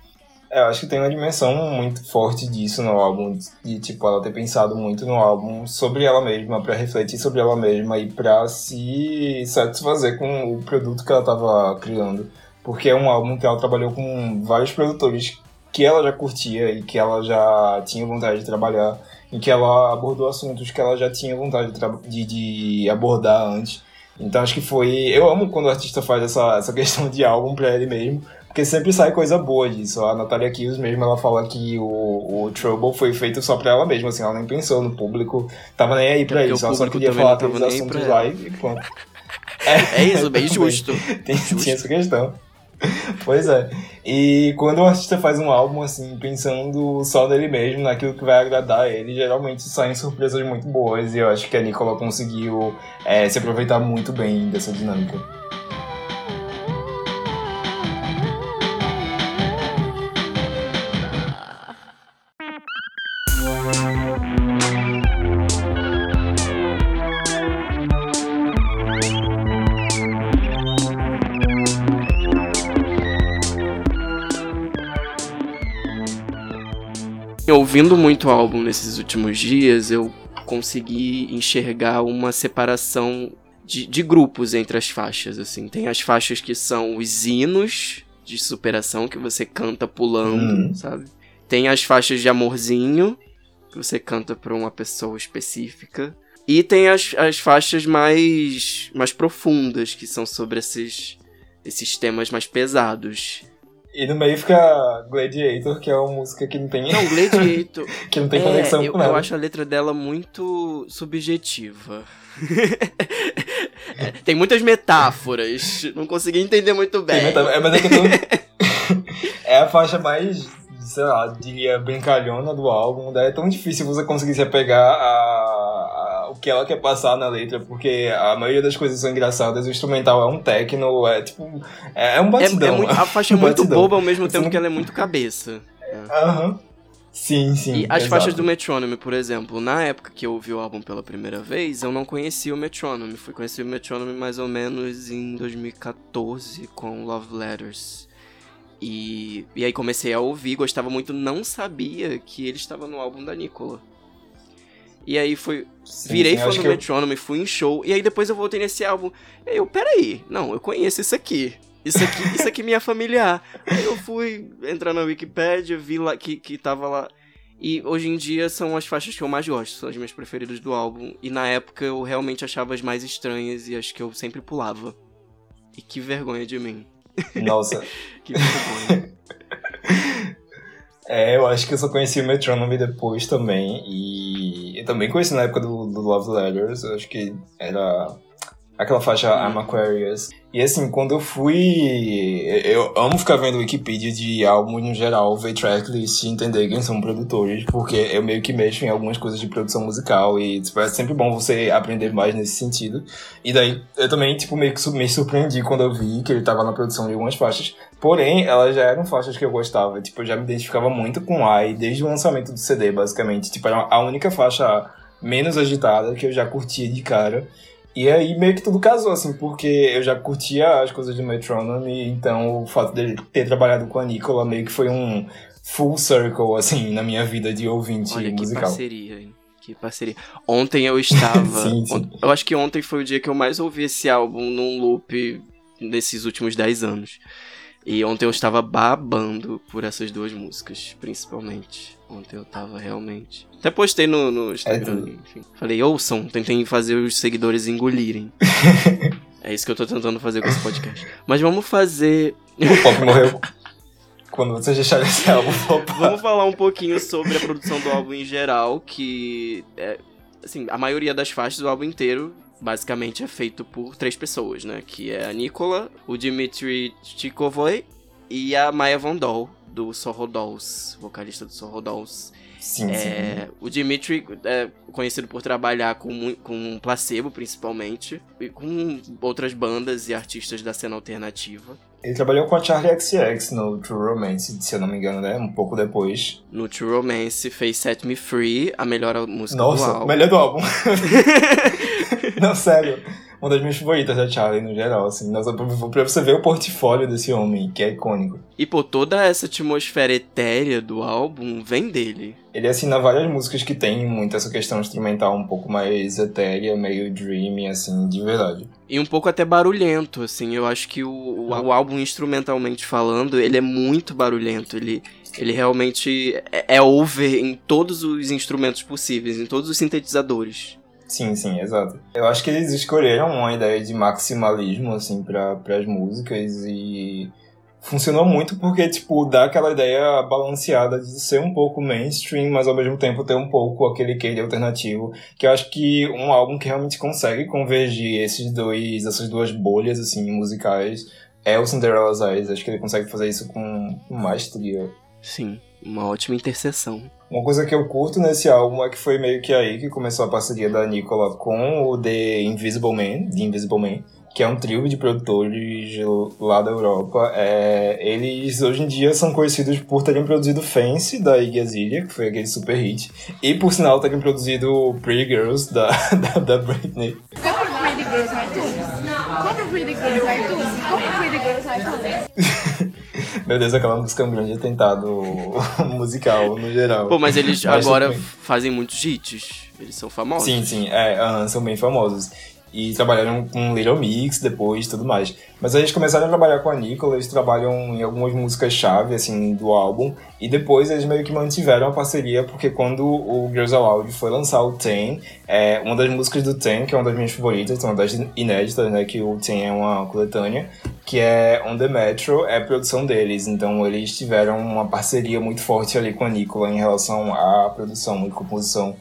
É, eu acho que tem uma dimensão muito forte disso no álbum, de tipo, ela ter pensado muito no álbum sobre ela mesma, pra refletir sobre ela mesma e pra se satisfazer com o produto que ela tava criando. Porque é um álbum que ela trabalhou com vários produtores que ela já curtia e que ela já tinha vontade de trabalhar, em que ela abordou assuntos que ela já tinha vontade de, de, abordar antes. Então acho que foi. Eu amo quando o artista faz essa, essa questão de álbum pra ele mesmo, porque sempre sai coisa boa disso. A Natalia Kills mesmo, ela fala que o, o Trouble foi feito só pra ela mesma, assim, ela nem pensou no público, tava nem aí pra porque isso, ela só queria falar nem aí assuntos lá e pronto. É isso, bem justo. Tem, Justo. tinha essa questão. Pois é. E quando o artista faz um álbum assim, pensando só nele mesmo, naquilo que vai agradar ele, geralmente saem surpresas muito boas. E eu acho que a Nicola conseguiu é, se aproveitar muito bem dessa dinâmica. Ouvindo muito o álbum nesses últimos dias, eu consegui enxergar uma separação de, de grupos entre as faixas, assim. Tem as faixas que são os hinos de superação que você canta pulando, Hum. sabe? Tem as faixas de amorzinho que você canta pra uma pessoa específica. E tem as, as faixas mais, mais profundas, que são sobre esses, esses temas mais pesados. E no meio fica Gladiator, que é uma música que não tem, Não, Gladiator. que não tem É, conexão eu, com nada. eu acho a letra dela muito subjetiva. É, tem muitas metáforas. Não consegui entender muito bem. é, mas é que tô... é a faixa mais, sei lá, diria, brincalhona do álbum. Daí é tão difícil você conseguir se apegar a, que ela quer passar na letra, porque a maioria das coisas são engraçadas, o instrumental é um techno, é tipo. É, é um É- batidão. é muito- a faixa é muito batidão. boba ao mesmo tempo que ela é muito cabeça. Aham. Sim, sim. E as exato. faixas do Metronome, por exemplo, na época que eu ouvi o álbum pela primeira vez, eu não conhecia o Metronome. Fui conhecer o Metronome mais ou menos em 2014 com Love Letters. E, e aí comecei a ouvir, gostava muito, não sabia que ele estava no álbum da Nicola. E aí foi. Sim, Virei sim, fã do eu- Metronome, fui em show, e aí depois eu voltei nesse álbum. E eu, peraí, não, eu conheço isso aqui. Isso aqui, isso aqui me é familiar. Aí eu fui entrar na Wikipédia, vi lá que, que tava lá. E hoje em dia são as faixas que eu mais gosto, são as minhas preferidas do álbum. E na época eu realmente achava as mais estranhas e as que eu sempre pulava. E que vergonha de mim. Nossa. Que vergonha. É, eu acho que eu só conheci o Metronome depois também. E eu também conheci na época do, do Love Letters. Eu acho que era aquela faixa I'm Aquarius. E assim, quando eu fui. Eu amo ficar vendo Wikipedia de álbum no geral, ver tracklist e entender quem são produtores, porque eu meio que mexo em algumas coisas de produção musical e tipo, é sempre bom você aprender mais nesse sentido. E daí eu também, tipo, meio que me surpreendi quando eu vi que ele tava na produção de algumas faixas. Porém, elas já eram faixas que eu gostava. Tipo, eu já me identificava muito com Ai desde o lançamento do CD, basicamente. Tipo, era a única faixa menos agitada que eu já curtia de cara. E aí meio que tudo casou, assim, porque eu já curtia as coisas do Metronome, então o fato dele ter trabalhado com a Nicola meio que foi um full circle, assim, na minha vida de ouvinte Olha que musical. parceria, hein? Que parceria. Ontem eu estava. Sim, sim. Eu acho que ontem foi o dia que eu mais ouvi esse álbum num loop nesses últimos 10 anos. E ontem eu estava babando por essas duas músicas, principalmente. Ontem eu tava realmente. Até postei no, no Instagram, enfim. Falei, ouçam, tentem fazer os seguidores engolirem. é isso que eu tô tentando fazer com esse podcast. Mas vamos fazer. O pop morreu quando vocês deixaram esse álbum flopar. Vamos falar um pouquinho sobre a produção do álbum em geral, que é, assim, a maioria das faixas do álbum inteiro basicamente é feito por três pessoas, né? Que é a Nicola, o Dmitry Tchikovoy e a Maya Vondol, do Sorro Dolls, vocalista do Sorro Dolls. Sim, É, o Dimitri é conhecido por trabalhar com, com placebo, principalmente, e com outras bandas e artistas da cena alternativa. Ele trabalhou com a Charlie XX no True Romance, se eu não me engano, né? Um pouco depois. No True Romance fez Set Me Free, a melhor música do Nossa, álbum. melhor do álbum. não, sério. Uma das minhas favoritas da Charlie, no geral, assim. Nossa, pra você ver o portfólio desse homem, que é icônico. E pô, toda essa atmosfera etérea do álbum vem dele. Ele assina várias músicas que tem muito essa questão instrumental um pouco mais etérea, meio dreamy, assim, de verdade. E um pouco até barulhento, assim. Eu acho que o, o, o álbum, instrumentalmente falando, ele é muito barulhento. Ele, ele realmente é, é over em todos os instrumentos possíveis, em todos os sintetizadores. Sim, sim, exato. Eu acho que eles escolheram uma ideia de maximalismo, assim, para as músicas e funcionou muito porque, tipo, dá aquela ideia balanceada de ser um pouco mainstream, mas ao mesmo tempo ter um pouco aquele quê de alternativo, que eu acho que um álbum que realmente consegue convergir esses dois, essas duas bolhas, assim, musicais é o Cinderella's Eyes. Acho que ele consegue fazer isso com maestria. Sim, uma ótima interseção. Uma coisa que eu curto nesse álbum é que foi meio que aí que começou a parceria da Nicola com o The Invisible Man, The Invisible Man, que é um trio de produtores lá da Europa. É, eles hoje em dia são conhecidos por terem produzido Fancy, da Iggy Azalea, que foi aquele super hit, e por sinal terem produzido Pretty Girls, da, da, da Britney. Pretty Girls no iTunes. Compra Pretty Girls no iTunes. Compra Pretty Girls no iTunes. Meu Deus, aquela música é um grande atentado musical no geral. Pô, mas eles Mas agora fazem muitos hits. Eles são famosos. Sim, sim, é, aham, são bem famosos. E trabalharam com Little Mix depois e tudo mais. Mas eles começaram a trabalhar com a Nicola, eles trabalham em algumas músicas-chave, assim, do álbum. E depois eles meio que mantiveram a parceria, porque quando o Girls Aloud foi lançar o Ten, é, uma das músicas do Ten, que é uma das minhas favoritas, uma das inéditas, né, que o Ten é uma coletânea, que é On The Metro, é produção deles. Então eles tiveram uma parceria muito forte ali com a Nicola em relação à produção e composição.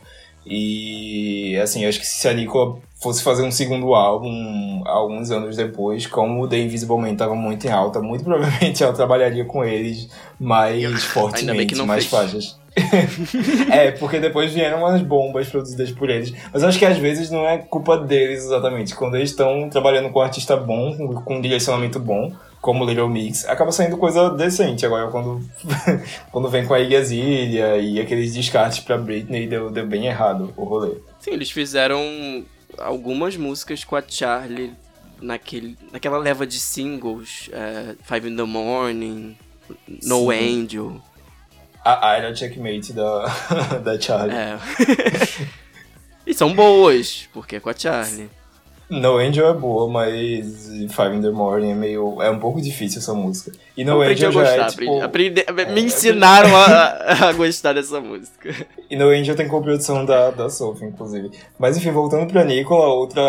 E assim, acho que se a Nicola fosse fazer um segundo álbum alguns anos depois, como o The Invisible Man estava muito em alta, muito provavelmente ela trabalharia com eles mais fortemente, mais fez. faixas. é, porque depois vieram umas bombas produzidas por eles. Mas eu acho que às vezes não é culpa deles exatamente. Quando eles estão trabalhando com um artista bom, com, com um direcionamento bom, como Little Mix, acaba saindo coisa decente. Agora, quando, quando vem com a Iggy Azalea e aqueles descartes pra Britney, deu, deu bem errado o rolê. Sim, eles fizeram algumas músicas com a Charlie naquele, naquela leva de singles. é, Five in the Morning, No Sim. Angel. A Ira Checkmate da, da Charlie. É. e são boas, porque é com a Charlie. No Angel é boa, mas Five in the Morning é meio. É um pouco difícil essa música. E No aprendi a Angel já gostar, é tipo. aprendi, aprendi- é, me ensinaram a, a gostar dessa música. E no Angel tem coprodução da, da Sophie, inclusive. Mas enfim, voltando pra Nicola, outra,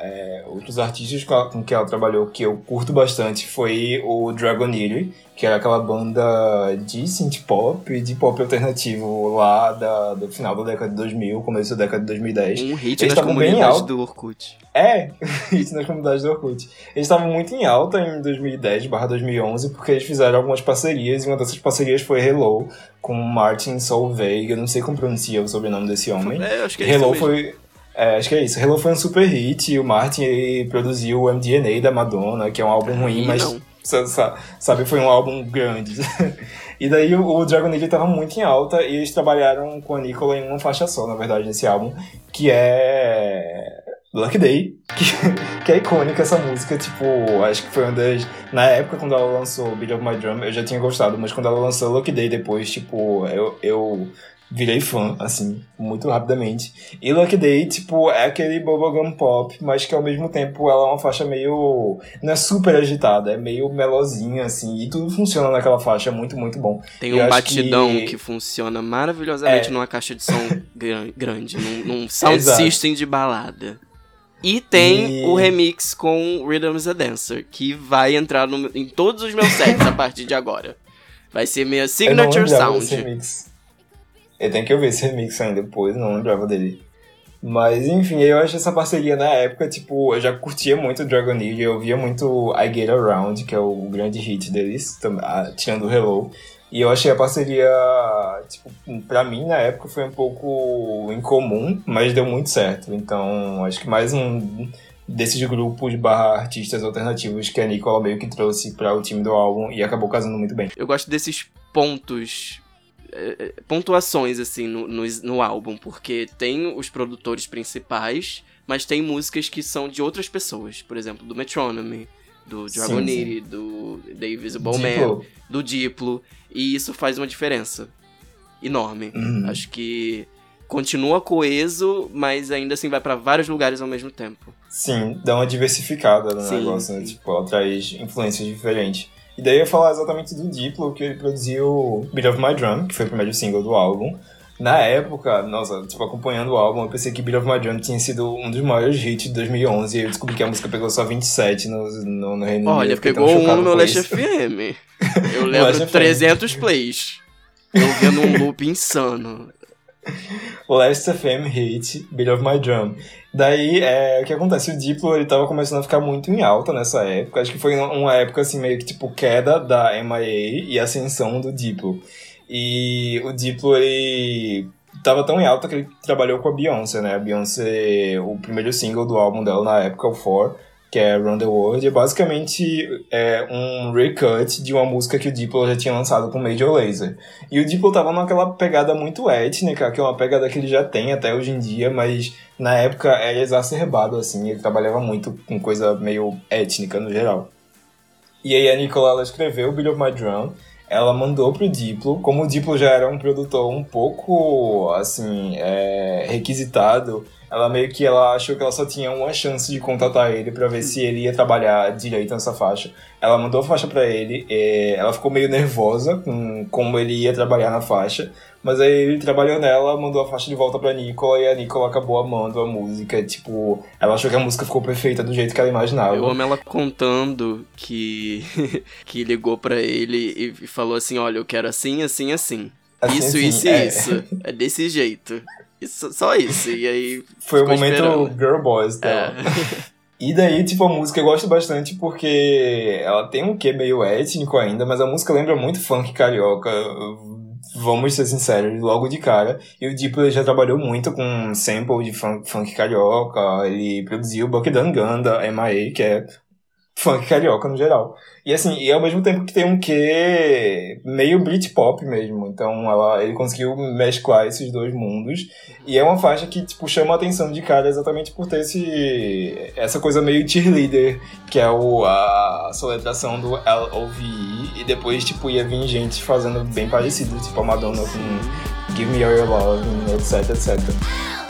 é, outros artistas com, com que ela trabalhou que eu curto bastante foi o Dragoniri, que era aquela banda de synth pop, de pop alternativo lá da, do final da década de 2000, começo da década de 2010. Um hit Eles nas comunidades do Orkut. É, isso nas comunidades do Orkut. Eles estavam muito em alta em 2010 2011, porque eles fizeram algumas parcerias, e uma dessas parcerias foi Hello, com Martin Solveig, eu não sei como pronuncia o sobrenome desse homem. É, acho que é Hello foi. É, acho que é isso. Hello foi um super hit, e o Martin ele produziu o MDNA da Madonna, que é um álbum ruim, Ih, mas não. Sa- sa- sabe, foi um álbum grande. e daí o, Dragon Age tava muito em alta e eles trabalharam com a Nicola em uma faixa só, na verdade, nesse álbum, que é Lucky Day, que, que é icônica essa música, tipo, acho que foi uma das. Na época, quando ela lançou Beat of My Drum, eu já tinha gostado, mas quando ela lançou Lucky Day depois, tipo, eu. eu Virei fã, assim, muito rapidamente. E Lucky Day, tipo, é aquele bubblegum pop, mas que ao mesmo tempo ela é uma faixa meio. Não é super agitada, é meio melosinha, assim, e tudo funciona naquela faixa, é muito, muito bom. Tem um batidão que- que... funciona maravilhosamente É. numa caixa de som gran- grande, num, num sound Exato. system de balada. E tem E- o remix com Rhythm is a Dancer, que vai entrar no- em todos os meus sets a partir de agora. Vai ser minha signature sound. remix. Eu tenho que ouvir esse remix ainda depois, não lembrava dele. Mas enfim, eu acho essa parceria na época, tipo, eu já curtia muito Dragon Age, eu ouvia muito I Get Around, que é o grande hit deles, tirando o Hello. E eu achei a parceria, tipo, pra mim na época foi um pouco incomum, mas deu muito certo. Então, acho que mais um desses grupos barra artistas alternativos que a Nicola meio que trouxe para o time do álbum e acabou casando muito bem. Eu gosto desses pontos, pontuações, assim, no, no, no álbum, porque tem os produtores principais, mas tem músicas que são de outras pessoas. Por exemplo, do Metronome, do Sim, Dragoniri, do The Invisible Man, Diplo, do Diplo, e isso faz uma diferença enorme. Uhum. Acho que continua coeso, mas ainda assim vai pra vários lugares ao mesmo tempo. Sim, dá uma diversificada no Sim, negócio, né? sim. Tipo, ela traz influências diferentes. E daí eu ia falar exatamente do Diplo, que ele produziu Beat of My Drum, que foi o primeiro single do álbum. Na época, nossa, tipo, acompanhando o álbum, eu pensei que Beat of My Drum tinha sido um dos maiores hits de 2011, e eu descobri que a música pegou só 27 no, no, no Reino Unido. Olha, pegou um no Last. FM. Eu lembro Last FM. 300 plays. Eu vendo um loop insano. Last FM Hit, Beat of My Drum. Daí, é, o que acontece? O Diplo, ele tava começando a ficar muito em alta nessa época. Acho que foi uma- uma época, assim, meio que, tipo, queda da MIA e ascensão do Diplo. E o Diplo, ele tava tão em alta que ele trabalhou com a Beyoncé, né? A Beyoncé, o primeiro single do álbum dela na época, o For, que é Run the World, é basicamente é, um recut de uma música que o Diplo já tinha lançado com Major Lazer. E o Diplo tava naquela pegada muito étnica, que é uma pegada que ele já tem até hoje em dia, mas na época era exacerbado, assim, ele trabalhava muito com coisa meio étnica no geral. E aí a Nicola ela escreveu Beat of My Drum, ela mandou pro Diplo, como o Diplo já era um produtor um pouco, assim, é, requisitado, ela meio que ela achou que ela só tinha uma chance de contatar ele pra ver se ele ia trabalhar direito nessa faixa. Ela mandou a faixa pra ele, é, ela ficou meio nervosa com como ele ia trabalhar na faixa, mas aí ele trabalhou nela, mandou a faixa de volta pra Nicola e a Nicola acabou amando a música. Tipo, ela achou que a música ficou perfeita do jeito que ela imaginava. Eu amo ela contando que, que ligou pra ele e falou assim: Olha, eu quero assim, assim, assim. Assim, isso, assim, isso é. isso. É desse jeito. Isso, só isso. E aí. Foi o momento esperando. Girl Boys dela. É. E daí, tipo, a música eu gosto bastante porque ela tem um quê meio étnico ainda, mas a música lembra muito funk carioca. Vamos ser sinceros, logo de cara. E o Diplo já trabalhou muito com sample de funk, funk carioca. Ele produziu Buck Danganda, M.I.A., que é funk carioca no geral. E assim, e ao mesmo tempo que tem um quê meio Britpop mesmo. Então ela, ele conseguiu mesclar esses dois mundos. E é uma faixa que, tipo, chama a atenção de cara exatamente por ter esse, essa coisa meio cheerleader, que é o, a soletração do L-O-V-E. E depois, tipo, ia vir gente fazendo bem parecido, tipo a Madonna com Give Me All Your Love, etc, etc.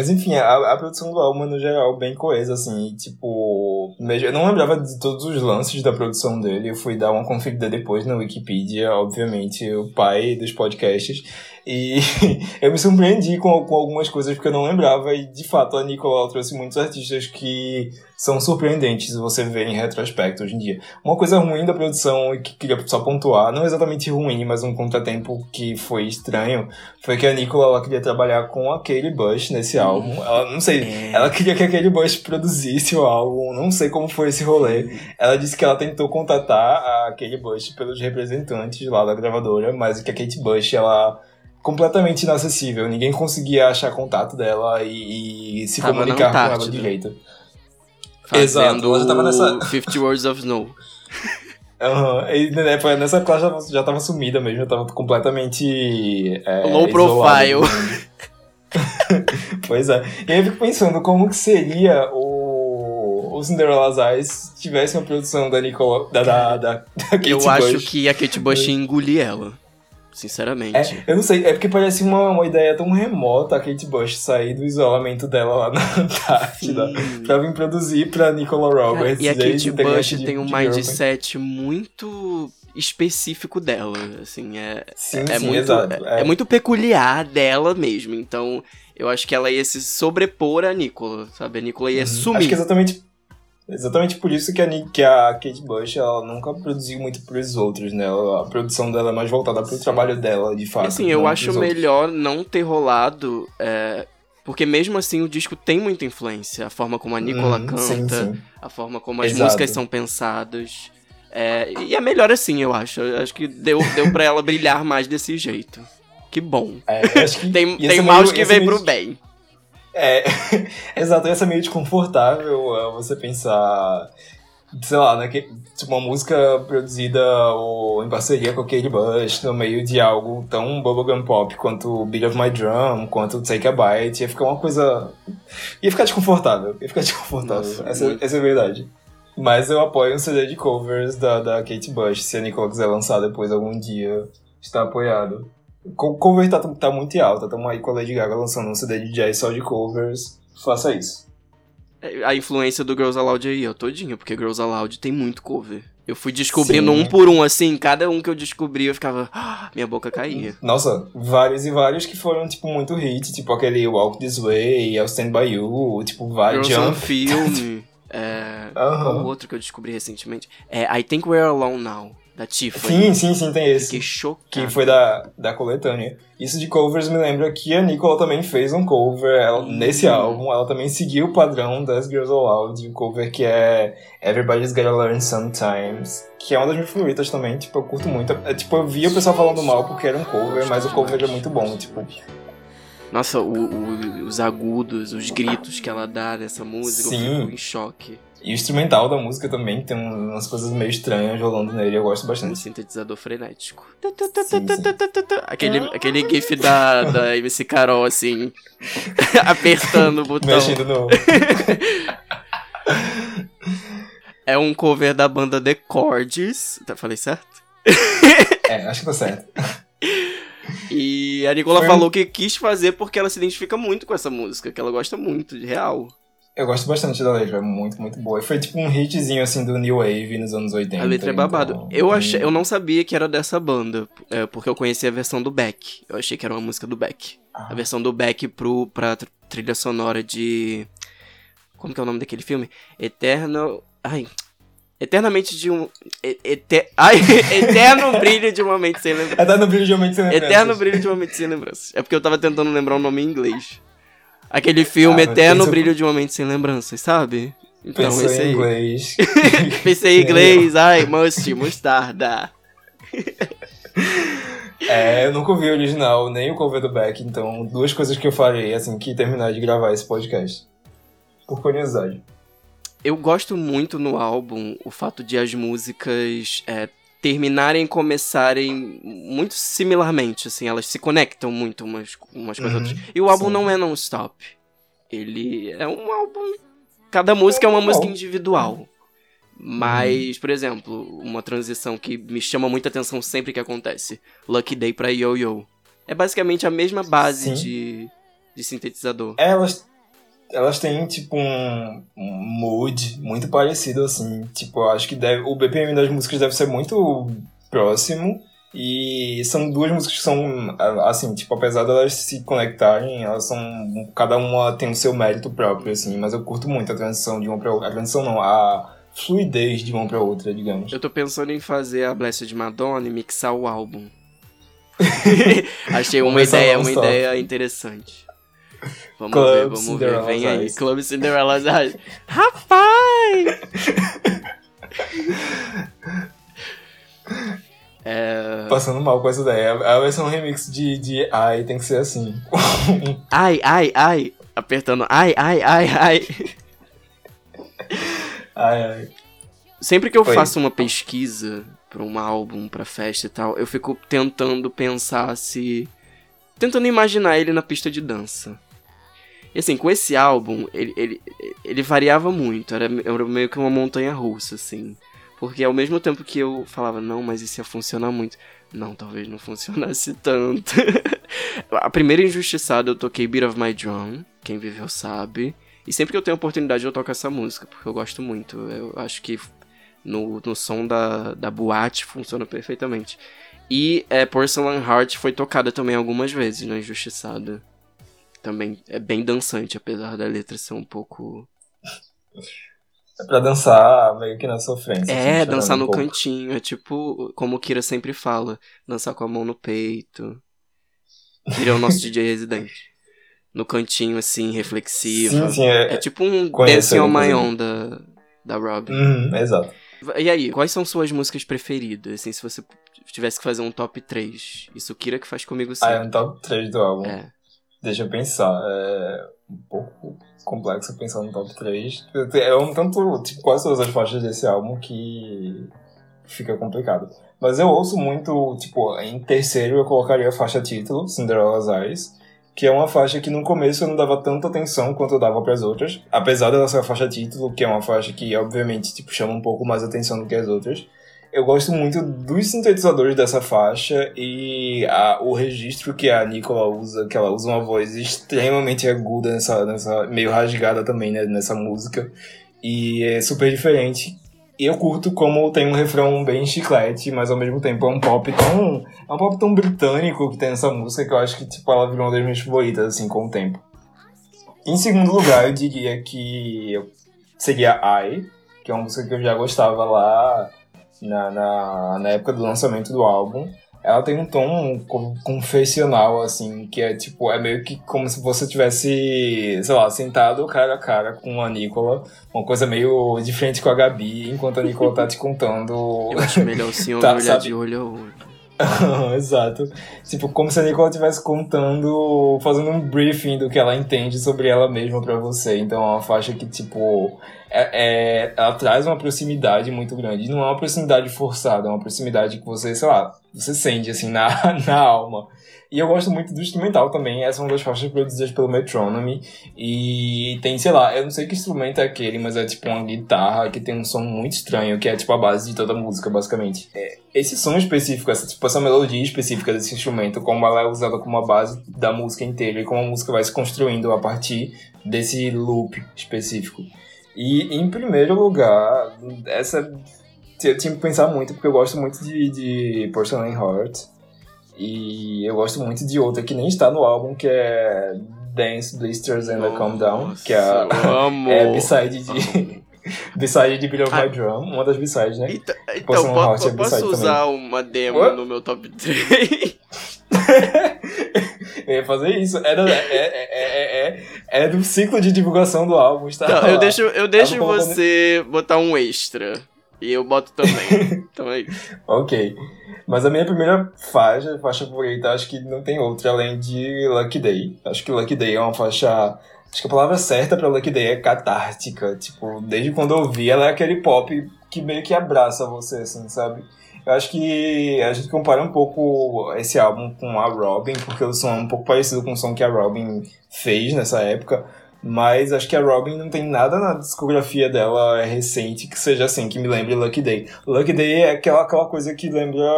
Mas enfim, a, a produção do álbum, no geral, bem coesa, assim, e, tipo... Eu não lembrava de todos os lances da produção dele, eu fui dar uma conferida depois na Wikipedia, obviamente, o pai dos podcasts, e eu me surpreendi com, com algumas coisas porque eu não lembrava, e de fato a Nicola ela trouxe muitos artistas que são surpreendentes você ver em retrospecto hoje em dia. Uma coisa ruim da produção, e que queria só pontuar, não exatamente ruim, mas um contratempo que foi estranho, foi que a Nicola ela queria trabalhar com a Bush nesse álbum. Ela, não sei, É. ela queria que a Bush produzisse o álbum, não sei como foi esse rolê. Ela disse que ela tentou contatar a Katie Bush pelos representantes lá da gravadora, mas que a Kate Bush, ela completamente inacessível, ninguém conseguia achar contato dela e, e se Tava comunicar com ela direito. Fazendo Exato, ela tava nessa- o 50 Words of Snow. Aham, e né, nessa classe já, já tava sumida mesmo, já tava completamente. é, Low profile. pois é. E aí eu fico pensando como que seria o, o Cinderella's Eyes se tivesse uma produção da Nicole. da, da, da, da Kate Eu acho Bush. que a Kate Bush ia engolir ela. Sinceramente. É, eu não sei, é porque parece uma, uma ideia tão remota a Kate Bush sair do isolamento dela lá na Antártida Sim. pra vir produzir pra Nicola Roberts. e a Kate Bush de- tem um mindset muito específico dela, assim, é, Sim, é sim, muito exato. é. é muito peculiar dela mesmo, então eu acho que ela ia se sobrepor a Nicola, sabe? A Nicola ia Uhum. sumir. Acho que é exatamente, exatamente por isso que a, que a Kate Bush ela nunca produziu muito pros outros, né? A produção dela é mais voltada pro trabalho dela, de fato. assim, eu acho pros outros. melhor não ter rolado, é, porque mesmo assim o disco tem muita influência, a forma como a Nicola Uhum, canta, Sim, sim. a forma como as Exato. músicas são pensadas. É, e é melhor assim, eu acho. Eu acho que deu, deu pra ela brilhar mais desse jeito. Que bom. É, que Tem, tem ser mouse meio- que ser vem meio- pro bem. É, exato, ia ser meio desconfortável é, você pensar, sei lá, né, que, tipo, uma música produzida ou em parceria com a Kate Bush no meio de algo tão bubblegum pop quanto Beat of My Drum, quanto Take a Bite, ia ficar uma coisa... ia ficar desconfortável, ia ficar desconfortável, Nossa, essa, muito. essa é a verdade. Mas eu apoio um CD de covers da, da Kate Bush, se a Nicole quiser lançar depois algum dia, está apoiado. Co- Cover tá, tá muito alta, tamo aí com a Lady Gaga lançando um CD de jazz só de covers. Faça isso. É, A influência do Girls Aloud aí, ó, todinho, porque Girls Aloud tem muito cover. Eu fui descobrindo Sim. um por um, assim, cada um que eu descobri eu ficava. "Ah", minha boca caía. Nossa, vários e vários que foram, tipo, muito hit, tipo aquele Walk This Way, I'll Stand By You, tipo, vários Girls on Jump. Film. É. Aham. Qual outro que eu descobri recentemente? É I Think We're Alone Now, da Tiffany. Sim, sim, sim, tem esse. Fiquei chocado. Que foi da, da coletânea. Isso de covers me lembra que a Nicola também fez um cover ela, Hum. nesse álbum. Ela também seguiu o padrão das Girls Aloud, um cover que é Everybody's Gotta Learn Sometimes, que é uma das minhas favoritas também. Tipo, eu curto muito. É, tipo, eu via o pessoal falando mal porque era um cover, mas o cover é muito bom. Tipo, Nossa, o- o- os agudos, os gritos que ela dá nessa música, eu Sim. fico em choque. E o instrumental da música também tem um- umas coisas meio estranhas rolando nele, eu gosto Um bastante. sintetizador frenético. Sim. Aquele, aquele gif da, da MC Carol, assim, apertando o botão. Mexendo no. É um cover da banda The Chords. Tá, falei certo? É, acho que tá certo. E a Nicola Foi um- falou que quis fazer porque ela se identifica muito com essa música, que ela gosta muito, de real. Eu gosto bastante da letra, é muito, muito boa. E foi tipo um hitzinho assim do New Wave nos anos 80. A letra é babado. então, Eu, achei, eu não sabia que era dessa banda, é, porque eu conhecia a versão do Beck. Eu achei que era uma música do Beck. Ah. A versão do Beck pro, pra tr- trilha sonora de. Como que é o nome daquele filme? Eterno. Ai. Eternamente de um. e- ete- ai, Eterno Brilho de uma Mente Sem Lembrança. É da no brilho de Aumento Sem Lembranças. Eterno Brilho de uma Mente Sem Lembranças. É porque eu tava tentando lembrar o nome em inglês. Aquele filme Ah, Eterno pensa- Brilho de uma Mente Sem Lembranças, sabe? Então, Pensou esse em aí. inglês. Pensei em inglês, ai, must, mostarda. É, eu nunca ouvi o original, nem o cover do Beck, então duas coisas que eu farei assim que terminar de gravar esse podcast. Por curiosidade. Eu gosto muito no álbum o fato de as músicas é, terminarem e começarem muito similarmente, assim, elas se conectam muito umas, umas com as Uhum, outras. E o álbum sim. não é non-stop. Ele é um álbum. Cada música é uma música individual. Mas, por exemplo, uma transição que me chama muita atenção sempre que acontece: Lucky Day pra Yo Yo. É basicamente a mesma base Sim. de, de sintetizador. Elas, elas têm, tipo, um, um mood muito parecido, assim. Tipo, eu acho que deve, o BPM das músicas deve ser muito próximo. E são duas músicas que são, assim, tipo, apesar de elas se conectarem, elas são. Cada uma tem o seu mérito próprio, assim. Mas eu curto muito a transição de uma pra outra. A transição não, a fluidez de uma pra outra, digamos. Eu tô pensando em fazer a Blessed Madonna e mixar o álbum. Achei uma ideia, uma ideia interessante. Vamos Club ver, vamos Cinderella's ver. Vem aí. Club Cinderella's Eyes. Rapaz! é... Passando mal com essa ideia. A versão remix de, de Ai tem que ser assim. Ai, ai, ai. Apertando ai, ai, ai, ai. ai, ai. Sempre que eu Foi. faço uma pesquisa pra um álbum, pra festa e tal, eu fico tentando pensar se. Tentando imaginar ele na pista de dança. E assim, com esse álbum, ele, ele, ele variava muito, era, era meio que uma montanha russa, assim. Porque ao mesmo tempo que eu falava, não, mas isso ia funcionar muito. Não, talvez não funcionasse tanto. a primeira injustiçada eu toquei Beat of My Drum, quem viveu sabe. E sempre que eu tenho oportunidade eu toco essa música, porque eu gosto muito. Eu acho que no, no som da, da boate funciona perfeitamente. E é, Porcelain Heart foi tocada também algumas vezes na Injustiçada. Também é bem dançante, apesar da letra ser um pouco. É pra dançar meio que na sofrência. É, assim, dançar no um cantinho. É tipo, como o Kira sempre fala, dançar com a mão no peito. Kira é o nosso DJ residente. No cantinho, assim, reflexivo. Sim, sim, é. É tipo um Dancing on My. Own da, da Robin. Uhum, exato. E aí, quais são suas músicas preferidas? Assim, se você tivesse que fazer um top 3. Isso Kira que faz comigo Ah, é sempre. um top 3 do álbum. É. Deixa eu pensar. É um pouco complexo pensar no top 3. É um tanto, tipo, quase todas as faixas desse álbum que fica complicado. Mas eu ouço muito, tipo, em terceiro eu colocaria a faixa título, Cinderella's Eyes, que é uma faixa que no começo eu não dava tanta atenção quanto eu dava para as outras, apesar dela ser a faixa título, que é uma faixa que obviamente tipo chama um pouco mais atenção do que as outras. Eu gosto muito dos sintetizadores dessa faixa e a- o registro que a Nicola usa, que ela usa uma voz extremamente aguda nessa, nessa meio rasgada também, né, nessa música. E é super diferente. E eu curto como tem um refrão bem chiclete, mas ao mesmo tempo é um pop tão. É um pop tão britânico que tem essa música que eu acho que tipo, ela virou uma das minhas favoritas, assim, com o tempo. Em segundo lugar, eu diria que seria I, que é uma música que eu já gostava lá na, na, na época do lançamento do álbum. Ela tem um tom co- confessional, assim, que é tipo, é meio que como se você tivesse, sei lá, sentado cara a cara com a Nicola, uma coisa meio de frente com a Gabi, enquanto a Nicola tá te contando. Eu acho melhor o senhor Tá, olhar sabe? de olho a olho. Exato. Tipo, como se a Nicola estivesse contando, fazendo um briefing do que ela entende sobre ela mesma pra você. Então é uma faixa que, tipo, é, é- ela traz uma proximidade muito grande. Não é uma proximidade forçada, é uma proximidade que você, sei lá, você sente, assim, na, na alma. E eu gosto muito do instrumental também. Essa é uma das faixas produzidas pelo Metronome. E tem, sei lá, eu não sei que instrumento é aquele, mas é tipo uma guitarra que tem um som muito estranho, que é tipo a base de toda a música, basicamente. É, esse som específico, essa, tipo, essa melodia específica desse instrumento, como ela é usada como a base da música inteira e como a música vai se construindo a partir desse loop específico. E em primeiro lugar, essa eu tinha que pensar muito, porque eu gosto muito de, de Porcelain Heart. E eu gosto muito de outra que nem está no álbum, que é Dance, Blisters and a Calm Down, que é a, é a B-side de, B-side de Beat of My Drum, uma das B-sides, né? Então, então Posso é eu posso usar uma demo What? no meu top 3? eu ia fazer isso. Era, é, é, é, é, é do ciclo de divulgação do álbum. Está Então, eu deixo, eu deixo você botar um extra. E eu boto também. então é isso. Ok. Mas a minha primeira faixa, faixa favorita, acho que não tem outra além de Lucky Day. Acho que Lucky Day é uma faixa. Acho que a palavra certa pra Lucky Day é catártica. Tipo, desde quando eu ouvi, ela é aquele pop que meio que abraça você, assim, sabe? Eu acho que a gente compara um pouco esse álbum com a Robin, porque o som é um pouco parecido com o som que a Robin fez nessa época. Mas acho que a Robin não tem nada na discografia dela recente que seja assim, que me lembre Lucky Day. Lucky Day é aquela, aquela coisa que lembra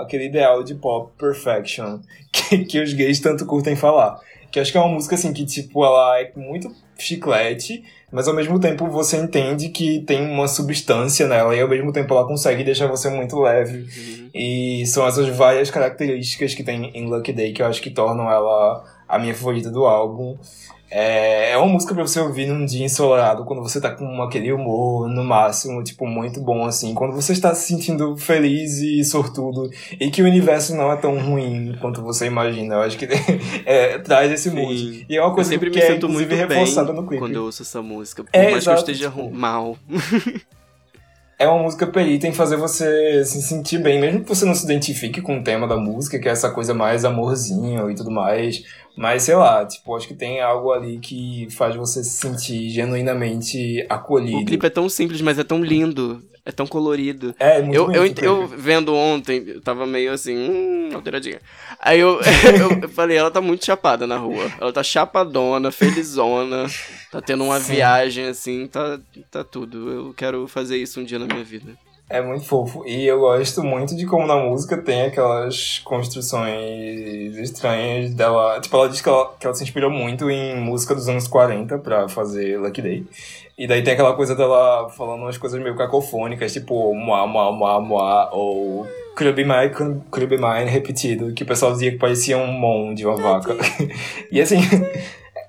aquele ideal de pop perfection que, que os gays tanto curtem falar. Que acho que é uma música assim que, tipo, ela é muito chiclete, mas ao mesmo tempo você entende que tem uma substância nela e ao mesmo tempo ela consegue deixar você muito leve. Uhum. E são essas várias características que tem em Lucky Day que eu acho que tornam ela a minha favorita do álbum. É, é uma música pra você ouvir num dia ensolarado, quando você tá com aquele humor no máximo, tipo, muito bom, assim. Quando você está se sentindo feliz e sortudo, e que o universo não é tão ruim quanto você imagina. Eu acho que é, traz esse Sim. mood. E é uma Eu coisa sempre que me é, sinto muito bem reforçada no clipe. quando eu ouço essa música. Por É, mais que eu exato, esteja tipo- mal. é uma música perita em fazer você se sentir bem, mesmo que você não se identifique com o tema da música, que é essa coisa mais amorzinho e tudo mais. Mas sei lá, tipo, acho que tem algo ali que faz você se sentir genuinamente acolhido. O clipe é tão simples, mas é tão lindo. É tão colorido. É, muito Eu, eu, bonito eu vendo ontem, eu tava meio assim, hum, alteradinha. Aí eu, eu falei, ela tá muito chapada na rua. Ela tá chapadona, felizona, tá tendo uma Sim. viagem assim, tá, tá tudo. Eu quero fazer isso um dia na minha vida. É muito fofo. E eu gosto muito de como na música tem aquelas construções estranhas dela. Tipo, ela diz que ela, que ela se inspirou muito em música dos anos 40 pra fazer Lucky Day. E daí tem aquela coisa dela falando umas coisas meio cacofônicas, tipo moá, moá, moá, moá, ou be mine, be mine, repetido, que o pessoal dizia que parecia um mon de uma vaca. e assim,